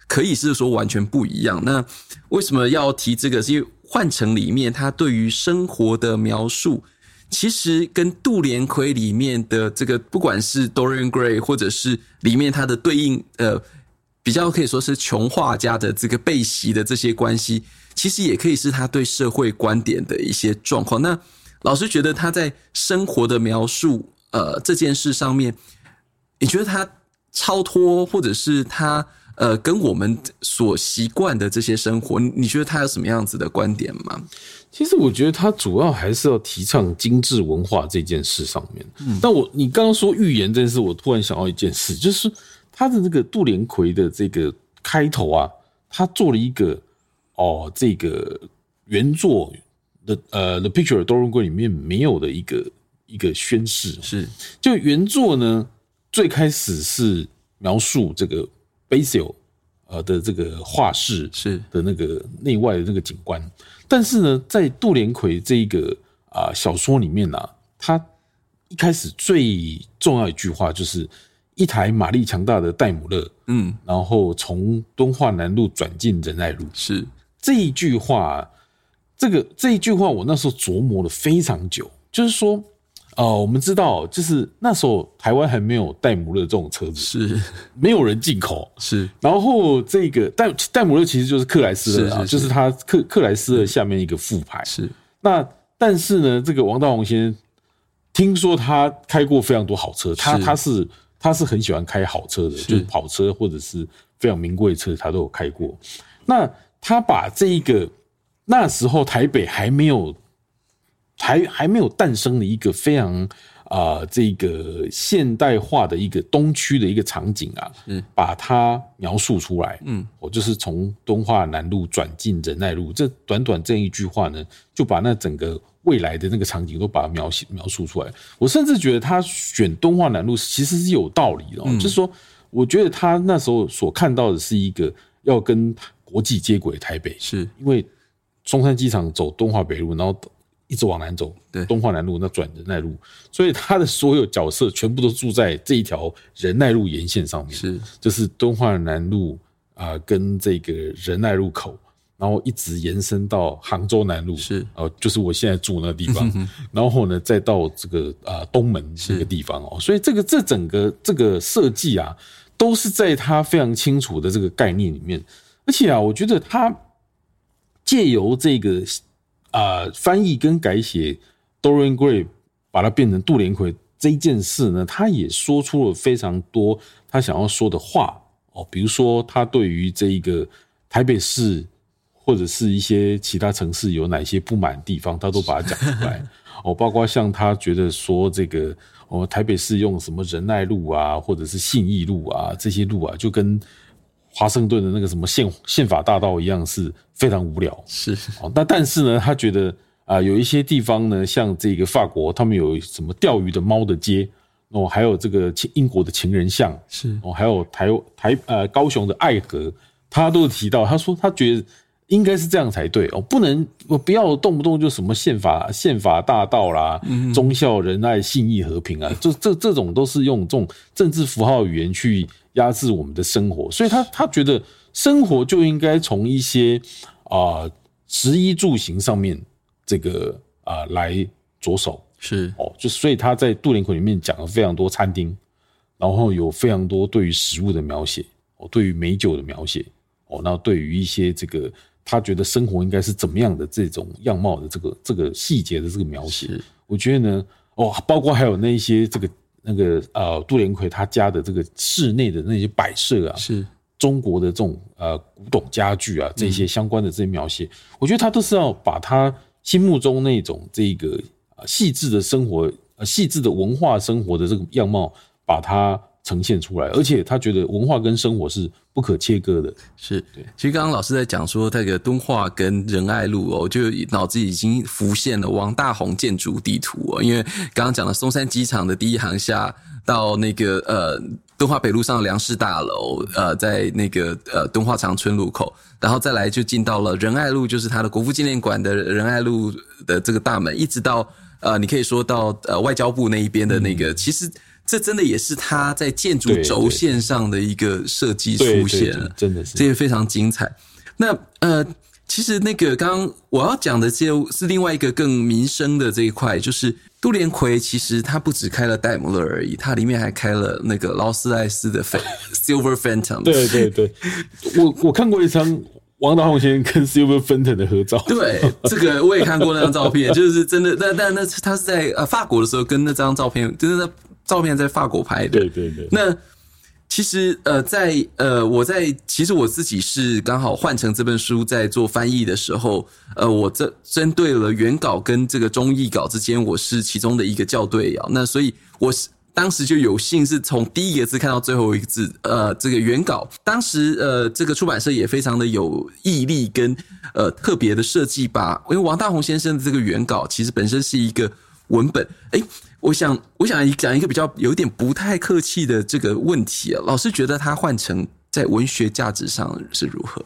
Speaker 2: 可以是说完全不一样。那为什么要提这个？是因为换乘里面他对于生活的描述。其实跟杜连奎里面的这个，不管是 Dorian Gray，或者是里面他的对应，呃，比较可以说是穷画家的这个贝席的这些关系，其实也可以是他对社会观点的一些状况。那老师觉得他在生活的描述，呃，这件事上面，你觉得他超脱，或者是他呃，跟我们所习惯的这些生活，你觉得他有什么样子的观点吗？
Speaker 3: 其实我觉得他主要还是要提倡精致文化这件事上面。嗯，但我你刚刚说预言这件事，我突然想到一件事，就是他的这个杜连奎的这个开头啊，他做了一个哦，这个原作的呃《The Picture of Dorian Gray》里面没有的一个一个宣誓。是，就原作呢，最开始是描述这个 Basil 呃的这个画室是的那个内外的那个景观。但是呢，在杜连奎这个啊小说里面呢、啊，他一开始最重要一句话就是一台马力强大的戴姆勒，嗯，然后从敦化南路转进仁爱路，是。这一句话，这个这一句话我那时候琢磨了非常久，就是说。哦，我们知道，就是那时候台湾还没有戴姆勒这种车子，是没有人进口，是。然后这个戴戴姆勒其实就是克莱斯勒啊，就是他克克莱斯勒下面一个副牌，是。那但是呢，这个王大宏先生听说他开过非常多好车，他他是。他是很喜欢开好车的，就是跑车或者是非常名贵的车，他都有开过。那他把这一个那时候台北还没有还还没有诞生的一个非常。啊、呃，这个现代化的一个东区的一个场景啊，嗯，把它描述出来，嗯，我就是从敦化南路转进仁爱路，这短短这一句话呢，就把那整个未来的那个场景都把它描写描述出来。我甚至觉得他选敦化南路其实是有道理的，嗯，就是说，我觉得他那时候所看到的是一个要跟国际接轨的台北，是因为松山机场走敦化北路，然后。一直往南走，对，敦化南路那转仁爱路，所以他的所有角色全部都住在这一条仁爱路沿线上面，是，就是敦化南路啊、呃，跟这个仁爱路口，然后一直延伸到杭州南路，是，哦、呃，就是我现在住那个地方，嗯、然后呢，再到这个啊、呃、东门这个地方哦，所以这个这整个这个设计啊，都是在他非常清楚的这个概念里面，而且啊，我觉得他借由这个。啊、呃，翻译跟改写 Dorian Gray 把它变成杜连奎这一件事呢，他也说出了非常多他想要说的话哦，比如说他对于这一个台北市或者是一些其他城市有哪些不满的地方，他都把它讲出来 哦，包括像他觉得说这个哦，台北市用什么仁爱路啊，或者是信义路啊，这些路啊，就跟。华盛顿的那个什么宪宪法大道一样是非常无聊，是哦。那但是呢，他觉得啊、呃，有一些地方呢，像这个法国，他们有什么钓鱼的猫的街哦，还有这个英国的情人巷是哦，还有台台呃高雄的爱河，他都提到，他说他觉得应该是这样才对哦，不能我不要动不动就什么宪法宪法大道啦，嗯、忠孝仁爱信义和平啊，这这这种都是用这种政治符号语言去。压制我们的生活，所以他他觉得生活就应该从一些啊食衣住行上面这个啊来着手，是。哦，就所以他在杜林奎里面讲了非常多餐厅，然后有非常多对于食物的描写，哦，对于美酒的描写，哦，那对于一些这个他觉得生活应该是怎么样的这种样貌的这个这个细节的这个描写，我觉得呢，哦，包括还有那一些这个。那个呃，杜连奎他家的这个室内的那些摆设啊，是中国的这种呃古董家具啊，这些相关的这些描写，我觉得他都是要把他心目中那种这个细致的生活、细致的文化生活的这个样貌，把它。呈现出来，而且他觉得文化跟生活是不可切割的。是对。其实刚刚老师在讲说那个敦化跟仁爱路哦，就脑子已经浮现了王大宏建筑地图哦。因为刚刚讲的松山机场的第一航厦，到那个呃敦化北路上的粮食大楼，呃，在那个呃敦化长春路口，然后再来就进到了仁爱路，就是他的国父纪念馆的仁爱路的这个大门，一直到呃，你可以说到呃外交部那一边的那个，嗯、其实。这真的也是他在建筑轴线上的一个设计出现了，真的是这也非常精彩。那呃，其实那个刚刚我要讲的，这是另外一个更民生的这一块，就是杜连奎其实他不只开了戴姆勒而已，他里面还开了那个劳斯莱斯的 Silver Phantom。对对对，我我看过一张王大宏先生跟 Silver Phantom 的合照，对，这个我也看过那张照片，就是真的。但但那他是在呃法国的时候跟那张照片，就是那。照片在法国拍的，对对对。那其实呃，在呃，我在其实我自己是刚好换成这本书在做翻译的时候，呃，我这针对了原稿跟这个中译稿之间，我是其中的一个校对啊。那所以我是当时就有幸是从第一个字看到最后一个字，呃，这个原稿。当时呃，这个出版社也非常的有毅力跟呃特别的设计，吧因为王大宏先生的这个原稿其实本身是一个文本，诶我想，我想讲一个比较有点不太客气的这个问题啊。老师觉得它换成在文学价值上是如何？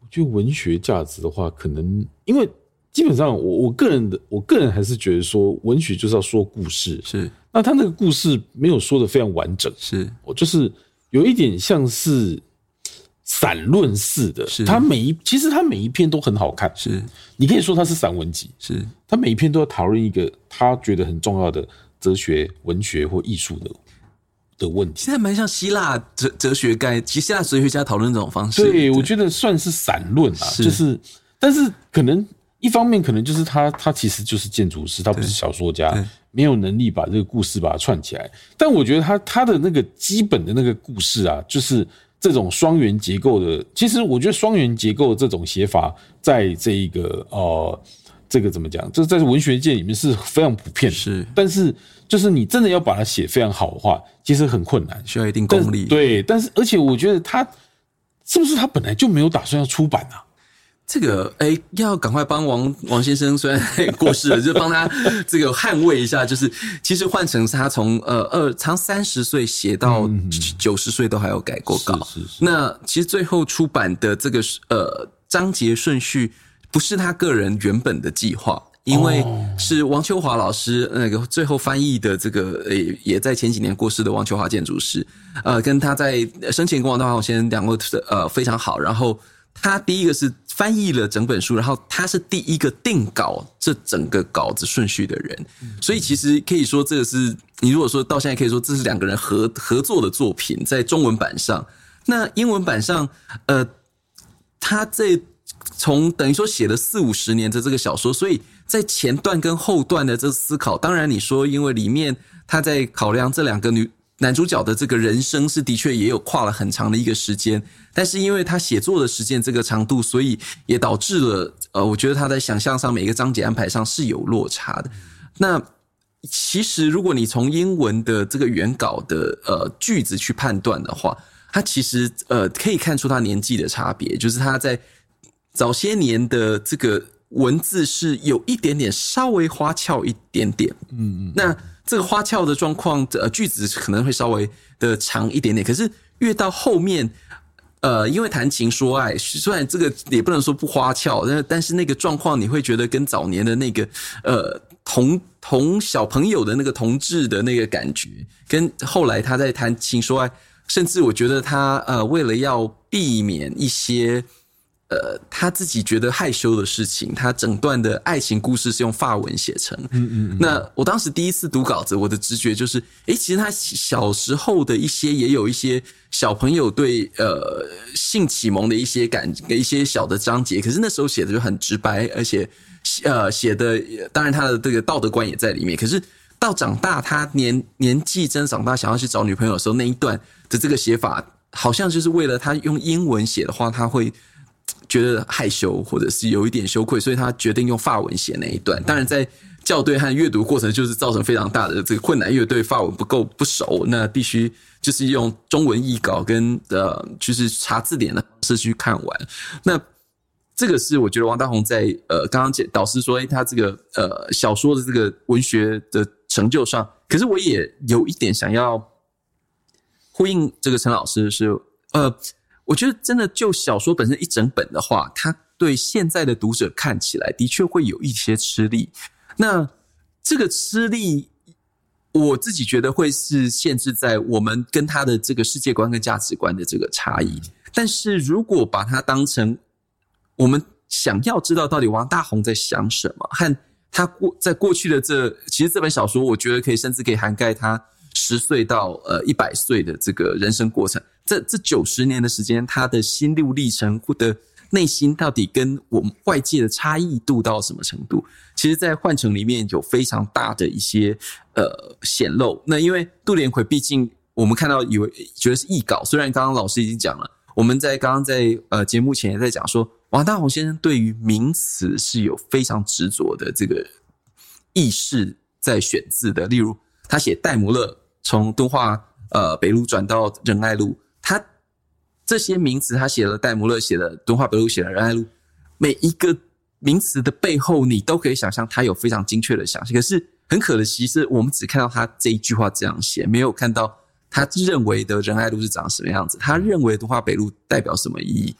Speaker 3: 我觉得文学价值的话，可能因为基本上我我个人的我个人还是觉得说，文学就是要说故事，是。那他那个故事没有说的非常完整，是。我就是有一点像是散论似的，是。他每一其实他每一篇都很好看，是。你可以说它是散文集，是。他每一篇都要讨论一个他觉得很重要的。哲学、文学或艺术的的问题，现在蛮像希腊哲哲学概，其实希腊哲学家讨论这种方式。对，我觉得算是散论啊，就是，但是可能一方面可能就是他他其实就是建筑师，他不是小说家，没有能力把这个故事把它串起来。但我觉得他他的那个基本的那个故事啊，就是这种双元结构的。其实我觉得双元结构的这种写法，在这一个呃。这个怎么讲？这在文学界里面是非常普遍的，是。但是，就是你真的要把它写非常好的话，其实很困难，
Speaker 2: 需要一定功力。
Speaker 3: 对，但是而且我觉得他是不是他本来就没有打算要出版啊？
Speaker 2: 这个哎，要赶快帮王王先生，虽然过世了，就帮他 这个捍卫一下。就是其实换成是他从呃二长三十岁写到九十岁都还有改过稿。
Speaker 3: 是是是。
Speaker 2: 那其实最后出版的这个呃章节顺序。不是他个人原本的计划，因为是王秋华老师那个最后翻译的这个诶，也在前几年过世的王秋华建筑师，呃，跟他在生前跟王大閎先生两位呃非常好。然后他第一个是翻译了整本书，然后他是第一个定稿这整个稿子顺序的人，所以其实可以说这个是你如果说到现在可以说这是两个人合合作的作品，在中文版上，那英文版上，呃，他在。从等于说写了四五十年的这个小说，所以在前段跟后段的这思考，当然你说因为里面他在考量这两个女男主角的这个人生是的确也有跨了很长的一个时间，但是因为他写作的时间这个长度，所以也导致了呃，我觉得他在想象上每一个章节安排上是有落差的。那其实如果你从英文的这个原稿的呃句子去判断的话，他其实呃可以看出他年纪的差别，就是他在。早些年的这个文字是有一点点稍微花俏一点点，嗯嗯，那这个花俏的状况，呃，句子可能会稍微的长一点点。可是越到后面，呃，因为谈情说爱，虽然这个也不能说不花俏，但但是那个状况，你会觉得跟早年的那个呃同同小朋友的那个同志的那个感觉，跟后来他在谈情说爱，甚至我觉得他呃为了要避免一些。呃，他自己觉得害羞的事情，他整段的爱情故事是用法文写成。嗯嗯。那我当时第一次读稿子，我的直觉就是，诶，其实他小时候的一些，也有一些小朋友对呃性启蒙的一些感，一些小的章节。可是那时候写的就很直白，而且呃写的，当然他的这个道德观也在里面。可是到长大，他年 年纪增长大，想要去找女朋友的时候，那一段的这个写法，好像就是为了他用英文写的话，他会。觉得害羞，或者是有一点羞愧，所以他决定用法文写那一段。当然，在校对和阅读过程，就是造成非常大的这个困难，因为对法文不够不熟，那必须就是用中文译稿跟呃，就是查字典的方式去看完。那这个是我觉得王大閎在呃刚刚解导师说，诶他这个呃小说的这个文学的成就上，可是我也有一点想要呼应这个陈老师是呃。我觉得真的就小说本身一整本的话，它对现在的读者看起来的确会有一些吃力。那这个吃力，我自己觉得会是限制在我们跟他的这个世界观跟价值观的这个差异。但是如果把它当成我们想要知道到底王大红在想什么，和他过在过去的这其实这本小说，我觉得可以甚至可以涵盖他十岁到呃一百岁的这个人生过程。这这九十年的时间，他的心路历程或的内心到底跟我们外界的差异度到什么程度？其实，在《幻城》里面有非常大的一些呃显露。那因为杜连奎毕竟我们看到以为觉得是译稿，虽然刚刚老师已经讲了，我们在刚刚在呃节目前也在讲说，王大宏先生对于名词是有非常执着的这个意识在选字的。例如，他写戴姆勒从敦化呃北路转到仁爱路。他这些名词，他写了戴姆勒，写了敦化北路，写了仁爱路，每一个名词的背后，你都可以想象他有非常精确的想象。可是很可惜，是我们只看到他这一句话这样写，没有看到他认为的仁爱路是长什么样子，他认为敦化北路代表什么意义。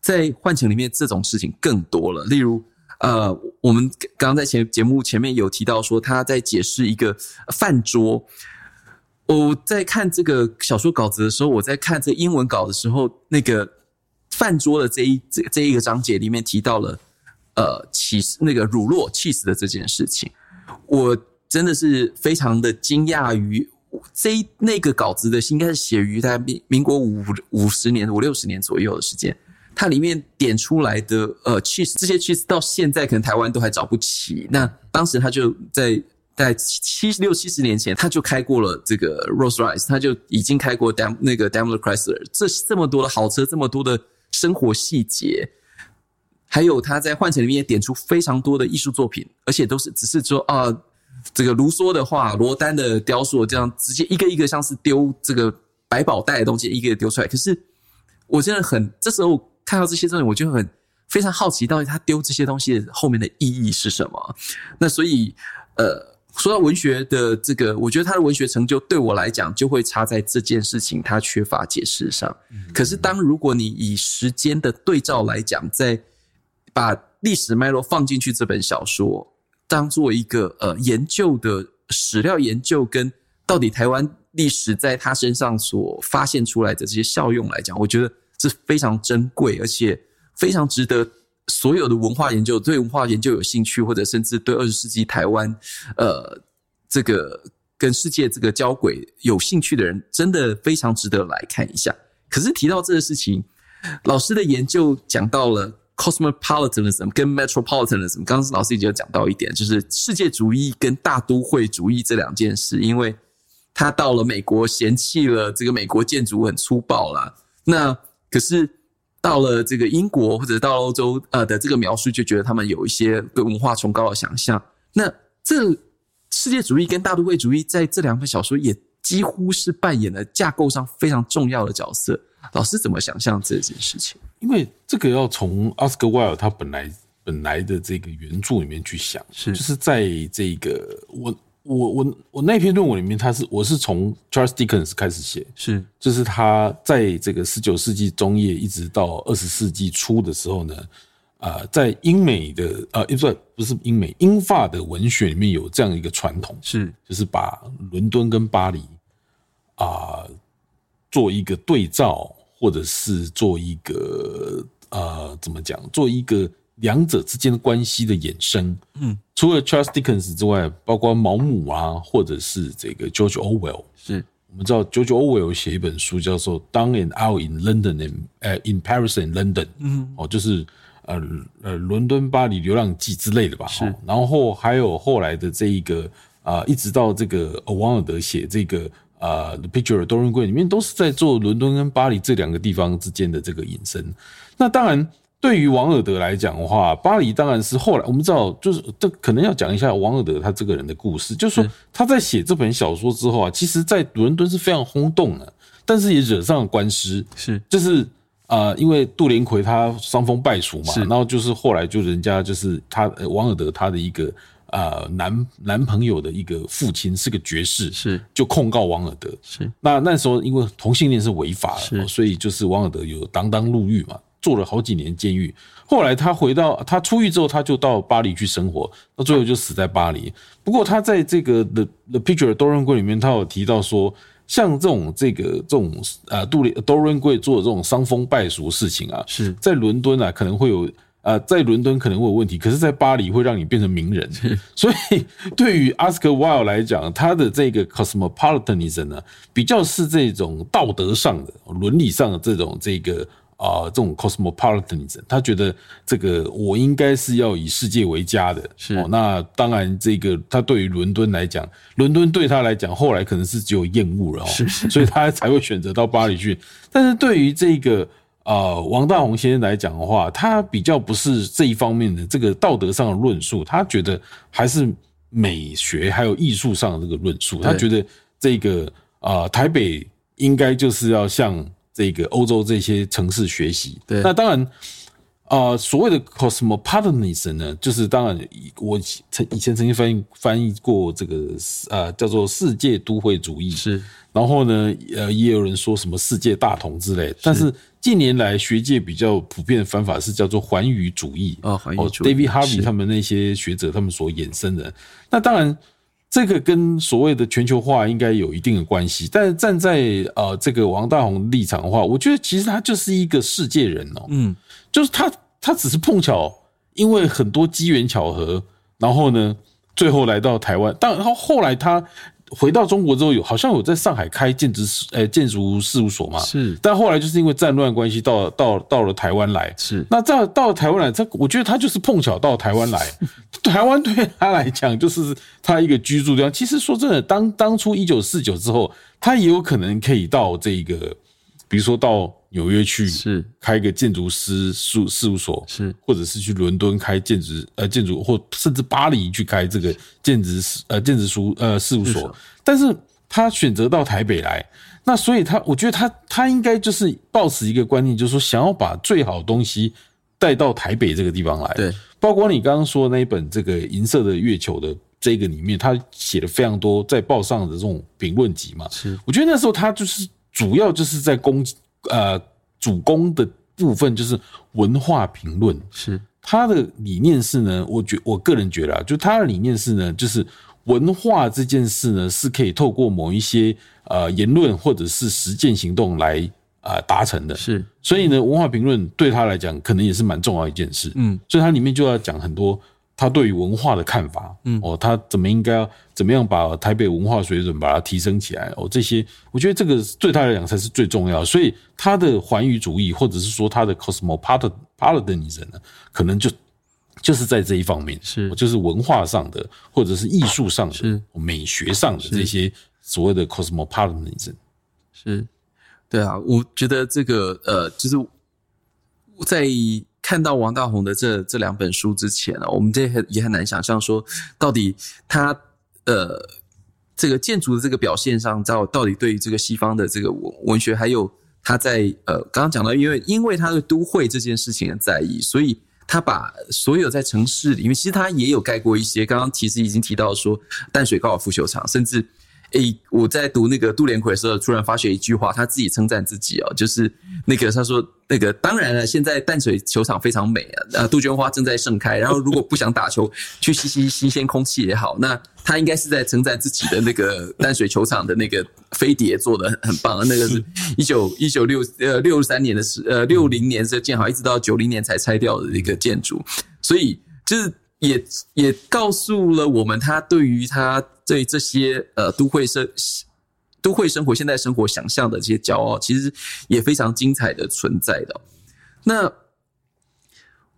Speaker 2: 在《幻城》里面，这种事情更多了。例如，呃，我们刚刚在前节目前面有提到说，他在解释一个饭桌。我在看这个小说稿子的时候，我在看这英文稿的时候，那个饭桌的这一这这一个章节里面提到了，呃，起那个乳酪起司的这件事情，我真的是非常的惊讶于这那个稿子的，应该是写于在民民国五五十年五六十年左右的时间，它里面点出来的呃 cheese，这些 cheese 到现在可能台湾都还找不齐。那当时他就在在七六七十年前，他就开过了这个 Rolls Royce，他就已经开过 Dam 那个 Daimler Chrysler，这这么多的豪车，这么多的生活细节，还有他在幻城里面也点出非常多的艺术作品，而且都是只是说啊、这个卢梭的画、罗丹的雕塑，这样直接一个一个像是丢这个百宝袋的东西，一个个丢出来。可是我真的很这时候。看到这些东西，我就很非常好奇，到底他丢这些东西后面的意义是什么？那所以，呃，说到文学的这个，我觉得他的文学成就对我来讲，就会差在这件事情他缺乏解释上。可是，当如果你以时间的对照来讲，在把历史脉络放进去，这本小说当做一个呃研究的史料研究，跟到底台湾历史在他身上所发现出来的这些效用来讲，我觉得。是非常珍贵，而且非常值得所有的文化研究、对文化研究有兴趣，或者甚至对二十世纪台湾，呃，这个跟世界这个交轨有兴趣的人，真的非常值得来看一下。可是提到这个事情，老师的研究讲到了 cosmopolitanism 跟 metropolitanism，刚刚老师已经有讲到一点，就是世界主义跟大都会主义这两件事，因为他到了美国嫌弃了这个美国建筑很粗暴啦，那。可是到了这个英国或者到了欧洲，呃的这个描述，就觉得他们有一些对文化崇高的想象。那这世界主义跟大都会主义在这两本小说也几乎是扮演了架构上非常重要的角色。老师怎么想象这件事情？
Speaker 3: 因为这个要从 Oscar Wilde 他本来本来的这个原著里面去想，是就是在这个我。我我我那篇论文里面，他是我是从 Charles Dickens 开始写，是就是他在这个十九世纪中叶一直到二十世纪初的时候呢，啊、呃，在英美的呃，不是不是英美英法的文学里面有这样一个传统，是就是把伦敦跟巴黎啊、呃、做一个对照，或者是做一个呃怎么讲，做一个。两者之间的关系的衍生，嗯，除了 Charles Dickens 之外，包括毛姆啊，或者是这个 George Orwell，是我们知道 George Orwell 写一本书叫做《Down and Out in London and 呃 In Paris and London》，嗯，哦，就是呃呃伦敦、巴黎流浪记之类的吧，是。然后还有后来的这一个啊、呃，一直到这个王尔德写这个啊、呃《The Picture of Dorian Gray》里面，都是在做伦敦跟巴黎这两个地方之间的这个引申。那当然。对于王尔德来讲的话，巴黎当然是后来我们知道，就是这可能要讲一下王尔德他这个人的故事。就是说他在写这本小说之后啊，其实在伦敦是非常轰动的，但是也惹上了官司。是，就是啊、呃，因为杜连奎他伤风败俗嘛，然后就是后来就人家就是他王尔德他的一个啊、呃、男男朋友的一个父亲是个爵士，是就控告王尔德。是那那时候因为同性恋是违法的，所以就是王尔德有锒铛入狱嘛。坐了好几年监狱，后来他回到他出狱之后，他就到巴黎去生活，到最后就死在巴黎。不过他在这个 The The Picture Dorian Gray 里面，他有提到说，像这种这个这种呃杜里 Dorian Gray 做的这种伤风败俗事情啊，是在伦敦啊可能会有呃在伦敦可能会有问题，可是，在巴黎会让你变成名人。所以对于 Oscar Wilde 来讲，他的这个 Cosmopolitanism 呢，比较是这种道德上的、伦理上的这种这个。啊，这种 cosmopolitanism，他觉得这个我应该是要以世界为家的。是，那当然，这个他对于伦敦来讲，伦敦对他来讲，后来可能是只有厌恶了，是，所以他才会选择到巴黎去。但是对于这个啊，王大宏先生来讲的话，他比较不是这一方面的这个道德上的论述，他觉得还是美学还有艺术上的这个论述。他觉得这个啊，台北应该就是要像。这个欧洲这些城市学习，对，那当然，啊、呃，所谓的 cosmopolitanism 呢，就是当然，我曾以前曾经翻译翻译过这个呃叫做世界都会主义，是，然后呢，呃，也有人说什么世界大同之类，但是近年来学界比较普遍的方法是叫做环宇主义。啊，环宇主义，David Harvey 他们那些学者他们所衍生的，那当然。这个跟所谓的全球化应该有一定的关系，但是站在呃这个王大宏立场的话，我觉得其实他就是一个世界人哦，嗯，就是他他只是碰巧因为很多机缘巧合，然后呢，最后来到台湾，但然后后来他回到中国之后有好像有在上海开建筑呃建筑事务所嘛，
Speaker 2: 是，
Speaker 3: 但后来就是因为战乱关系到到到了台湾来，
Speaker 2: 是，
Speaker 3: 那到到了台湾来，他我觉得他就是碰巧到台湾来，台湾对他来讲就是他一个居住地方。其实说真的，当当初一九四九之后，他也有可能可以到这个，比如说到。纽约去是开一个建筑师事事务所，是或者是去伦敦开建筑呃建筑，或甚至巴黎去开这个建筑师呃建筑书呃事务所，但是他选择到台北来，那所以他我觉得他他应该就是抱持一个观念，就是说想要把最好的东西带到台北这个地方来。对，包括你刚刚说的那一本这个银色的月球的这个里面，他写了非常多在报上的这种评论集嘛。是，我觉得那时候他就是主要就是在攻击。呃，主攻的部分就是文化评论，是。他的理念是呢，我觉我个人觉得啊，就他的理念是呢，就是文化这件事呢，是可以透过某一些呃言论或者是实践行动来呃达成的，是，所以呢，文化评论对他来讲可能也是蛮重要一件事，嗯，所以他里面就要讲很多。他对于文化的看法，嗯，哦，他怎么应该要怎么样把台北文化水准把它提升起来？哦，这些我觉得这个对他来讲才是最重要。所以他的环宇主义，或者是说他的 cosmopolitanism 呢，可能就就是在这一方面，是就是文化上的，或者是艺术上的，是美学上的这些所谓的 cosmopolitanism。
Speaker 2: 是，对啊，我觉得这个呃，就是在。看到王大閎的这这两本书之前啊，我们这也很难想象说，到底他呃这个建筑的这个表现上，到到底对于这个西方的这个文文学，还有他在呃刚刚讲到，因为因为他对都会这件事情的在意，所以他把所有在城市里面，其实他也有盖过一些。刚刚其实已经提到说淡水高尔夫球场，甚至。诶，我在读那个杜连奎的时候，突然发现一句话，他自己称赞自己哦，就是那个他说那个当然了，现在淡水球场非常美啊，呃，杜鹃花正在盛开，然后如果不想打球，去吸吸新鲜空气也好，那他应该是在称赞自己的那个淡水球场的那个飞碟做的很棒，那个是一九一九六呃六三年的时呃六零年时建好，一直到九零年才拆掉的一个建筑，所以就是。也也告诉了我们，他对于他对这些呃都会生都会生活、现代生活想象的这些骄傲，其实也非常精彩的存在的。那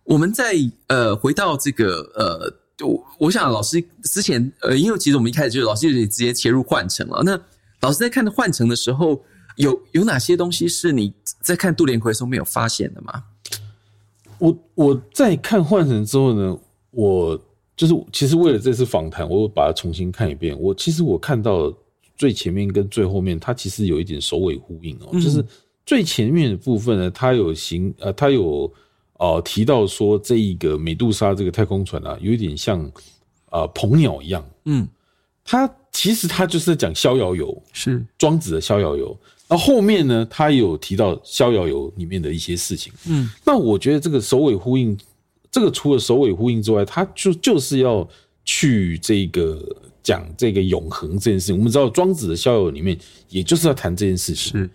Speaker 2: 我们在呃回到这个呃，我我想老师之前呃，因为其实我们一开始就老师就直接切入幻城了。那老师在看幻城的时候，有有哪些东西是你在看杜连奎的时候没有发现的吗？
Speaker 3: 我我在看幻城之后呢？我就是，其实为了这次访谈，我把它重新看一遍。我其实我看到最前面跟最后面，它其实有一点首尾呼应哦。就是最前面的部分呢，它有行呃，它有呃提到说，这一个美杜莎这个太空船啊，有一点像呃鹏鸟一样。嗯，它其实它就是在讲逍遥游，是庄子的逍遥游。那后面呢，它有提到逍遥游里面的一些事情。嗯，那我觉得这个首尾呼应。这个除了首尾呼应之外，它就就是要去这个讲这个永恒这件事情。我们知道庄子的逍遥里面，也就是要谈这件事情，是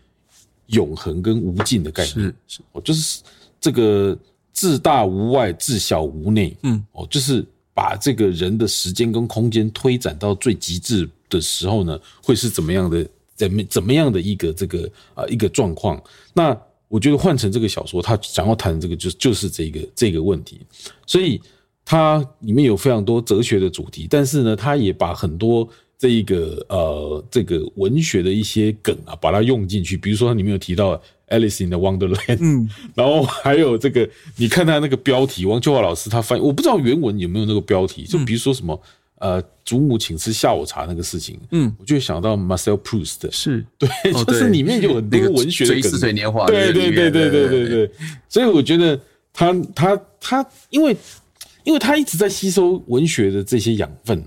Speaker 3: 永恒跟无尽的概念。哦，就是这个自大无外，自小无内。嗯，哦，就是把这个人的时间跟空间推展到最极致的时候呢，会是怎么样的？怎么怎么样的一个这个啊一个状况？那。我觉得换成这个小说，他想要谈的这个就就是这个这个问题，所以它里面有非常多哲学的主题，但是呢，他也把很多这一个呃这个文学的一些梗啊，把它用进去。比如说，它里面有提到《Alice in the Wonderland》，嗯，然后还有这个，你看他那个标题，王秋华老师他翻译，我不知道原文有没有那个标题，就比如说什么。呃，祖母请吃下午茶那个事情，嗯，我就想到 Marcel Proust，是。对，就是里面有很多文学的梗，水年华，对对对对对对对，所以我觉得他他他，因为因为他一直在吸收文学的这些养分，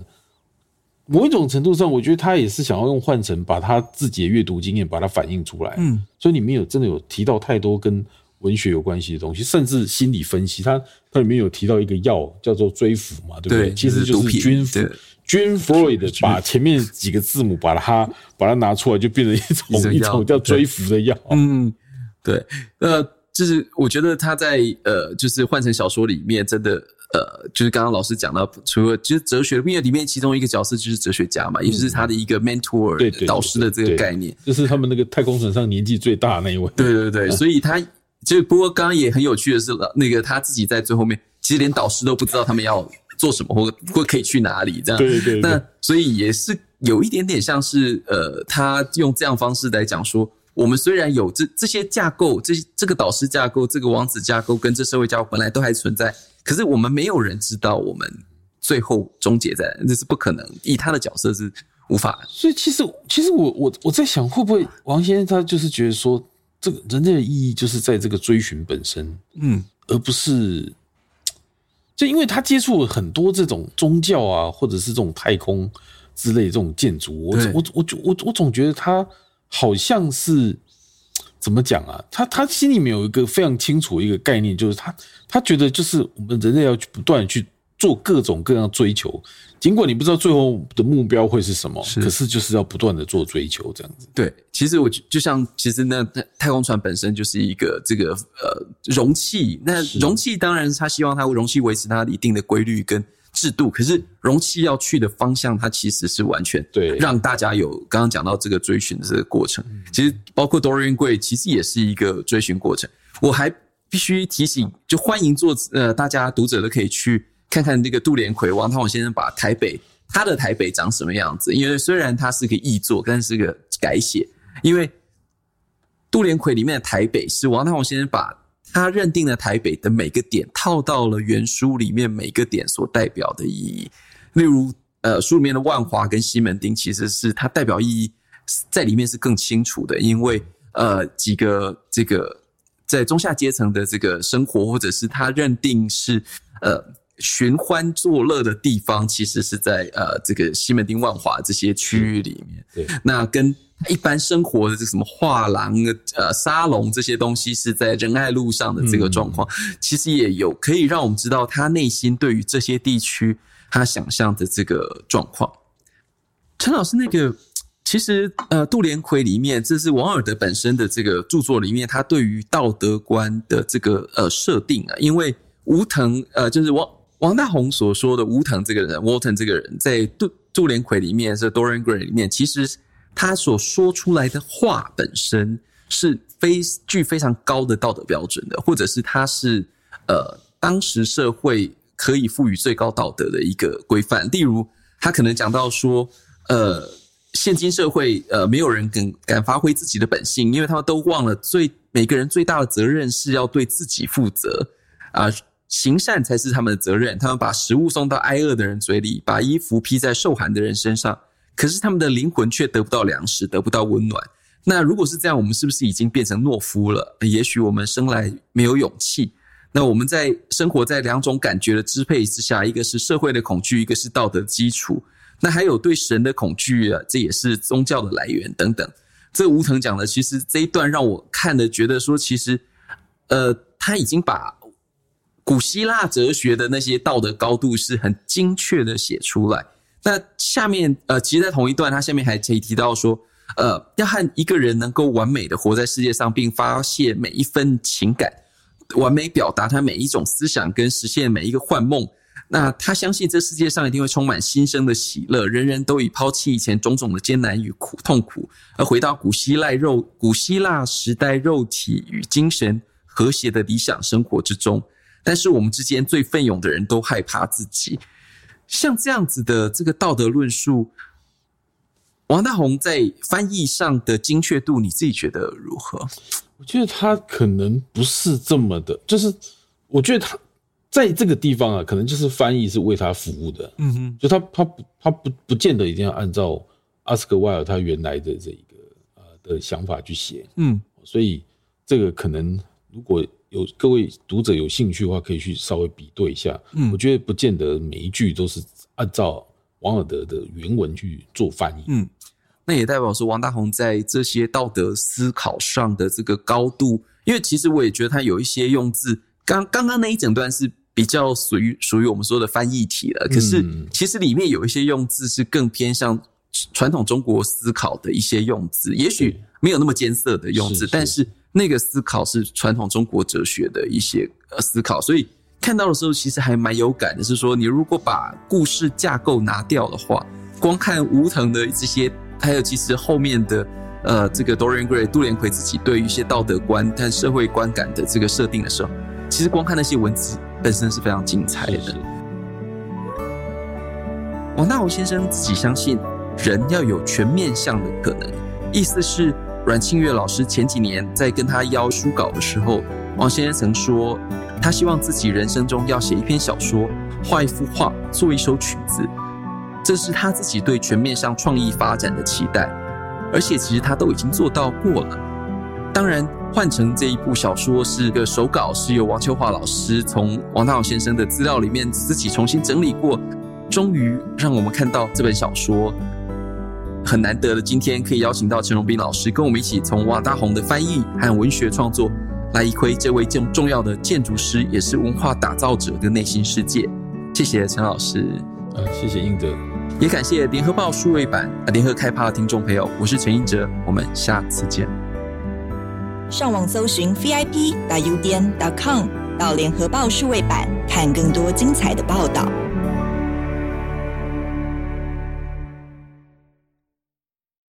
Speaker 3: 某一种程度上，我觉得他也是想要用换成把他自己的阅读经验把它反映出来，嗯，所以里面有真的有提到太多跟。文学有关系的东西，甚至心理分析，它它里面有提到一个药叫做追服嘛，对不对？对，其实就是军服。军 Freud 把前面几个字母把它把它拿出来，就变成一种一种叫追服的药。
Speaker 2: 嗯，对，呃，就是我觉得他在呃，就是换成小说里面真的呃，就是刚刚老师讲到，除了就是哲学，因为里面其中一个角色就是哲学家嘛，嗯、也就是他的一个 mentor 导师的这个概念，
Speaker 3: 就是他们那个太空船上年纪最大的那一位。
Speaker 2: 对对对，所以他就不过刚刚也很有趣的是，那个他自己在最后面，其实连导师都不知道他们要做什么或或可以去哪里这样。
Speaker 3: 对对对，
Speaker 2: 那所以也是有一点点像是呃，他用这样方式来讲说。我们虽然有这这些架构，这这个导师架构，这个王子架构，跟这社会架构本来都还存在，可是我们没有人知道我们最后终结在，那是不可能。以他的角色是无法。
Speaker 3: 所以其实，其实我我我在想，会不会王先生他就是觉得说，这个人类的意义就是在这个追寻本身，嗯，而不是，就因为他接触了很多这种宗教啊，或者是这种太空之类的这种建筑，我我我我我总觉得他。好像是怎么讲啊？他他心里面有一个非常清楚的一个概念，就是他他觉得就是我们人类要去不断去做各种各样追求，尽管你不知道最后的目标会是什么，是可是就是要不断的做追求，这样子。
Speaker 2: 对，其实我就像其实那太空船本身就是一个这个呃容器，那容器当然他希望它容器维持它一定的规律跟。制度，可是容器要去的方向，它其实是完全对让大家有刚刚讲到这个追寻的这个过程。其实包括 Dorian Gray，其实也是一个追寻过程。我还必须提醒，就欢迎做呃，大家读者都可以去看看那个杜连奎王大閎先生把台北他的台北长什么样子。因为虽然它是个译作，但是个改写。因为杜连奎里面的台北是王大閎先生把。他认定了台北的每个点套到了原书里面每个点所代表的意义，例如，呃，书里面的万华跟西门町其实是它代表意义在里面是更清楚的，因为呃几个这个在中下阶层的这个生活，或者是他认定是呃寻欢作乐的地方，其实是在呃这个西门町、万华这些区域里面。对，那跟。一般生活的这什么画廊、呃沙龙这些东西，是在仁爱路上的这个状况，嗯、其实也有可以让我们知道他内心对于这些地区他想象的这个状况。陈老师，那个其实呃杜连奎里面，这是王尔德本身的这个著作里面，他对于道德观的这个呃设定啊，因为吴腾呃就是王王大閎所说的吴腾这个人，Walton 这个人，在杜杜连奎里面是 Dorian Gray 里面，其实。他所说出来的话本身是非具非常高的道德标准的，或者是他是呃当时社会可以赋予最高道德的一个规范。例如，他可能讲到说，呃，现今社会呃没有人敢敢发挥自己的本性，因为他们都忘了最每个人最大的责任是要对自己负责啊，行善才是他们的责任。他们把食物送到挨饿的人嘴里，把衣服披在受寒的人身上。可是他们的灵魂却得不到粮食，得不到温暖。那如果是这样，我们是不是已经变成懦夫了？也许我们生来没有勇气。那我们在生活在两种感觉的支配之下，一个是社会的恐惧，一个是道德基础。那还有对神的恐惧啊，这也是宗教的来源等等。这吴腾讲的，其实这一段让我看的觉得说，其实呃，他已经把古希腊哲学的那些道德高度是很精确的写出来。那下面呃，其实，在同一段，他下面还可以提到说，呃，要和一个人能够完美的活在世界上，并发泄每一分情感，完美表达他每一种思想，跟实现每一个幻梦。那他相信这世界上一定会充满新生的喜乐，人人都已抛弃以前种种的艰难与苦痛苦，而回到古希腊肉古希腊时代肉体与精神和谐的理想生活之中。但是我们之间最奋勇的人都害怕自己。像这样子的这个道德论述，王大閎在翻译上的精确度，你自己觉得如何？
Speaker 3: 我觉得他可能不是这么的，就是我觉得他在这个地方啊，可能就是翻译是为他服务的。嗯哼，就他他不他不不见得一定要按照阿斯克威尔他原来的这一个呃的想法去写。嗯，所以这个可能如果。有各位读者有兴趣的话，可以去稍微比对一下。嗯，我觉得不见得每一句都是按照王尔德的原文去做翻译。
Speaker 2: 嗯，那也代表说王大閎在这些道德思考上的这个高度，因为其实我也觉得他有一些用字，刚刚刚那一整段是比较属于属于我们说的翻译体了。可是其实里面有一些用字是更偏向传统中国思考的一些用字，也许没有那么艰涩的用字，但是。那个思考是传统中国哲学的一些呃思考，所以看到的时候，其实还蛮有感的。是说，你如果把故事架构拿掉的话，光看吴藤的这些，还有其实后面的呃，这个 Dorian Gray 杜连奎自己对于一些道德观、但社会观感的这个设定的时候，其实光看那些文字本身是非常精彩的。王大閎先生自己相信，人要有全面向的可能，意思是阮庆月老师前几年在跟他邀书稿的时候，王先生曾说，他希望自己人生中要写一篇小说，画一幅画，做一首曲子，这是他自己对全面向创意发展的期待，而且其实他都已经做到过了。当然，换成这一部小说是个手稿，是由王秋华老师从王大勇先生的资料里面自己重新整理过。终于让我们看到这本小说，很难得的今天可以邀请到陈荣斌老师跟我们一起从瓦大閎的翻译和文学创作来一窥这位这么重要的建筑师也是文化打造者的内心世界。谢谢陈老师，
Speaker 3: 啊，谢谢英德，
Speaker 2: 也感谢联合报数位版联合开趴的听众朋友，我是陈英哲，我们下次见。
Speaker 1: 上网搜寻 vip.udn.com 到联合报数位版看更多精彩的报道。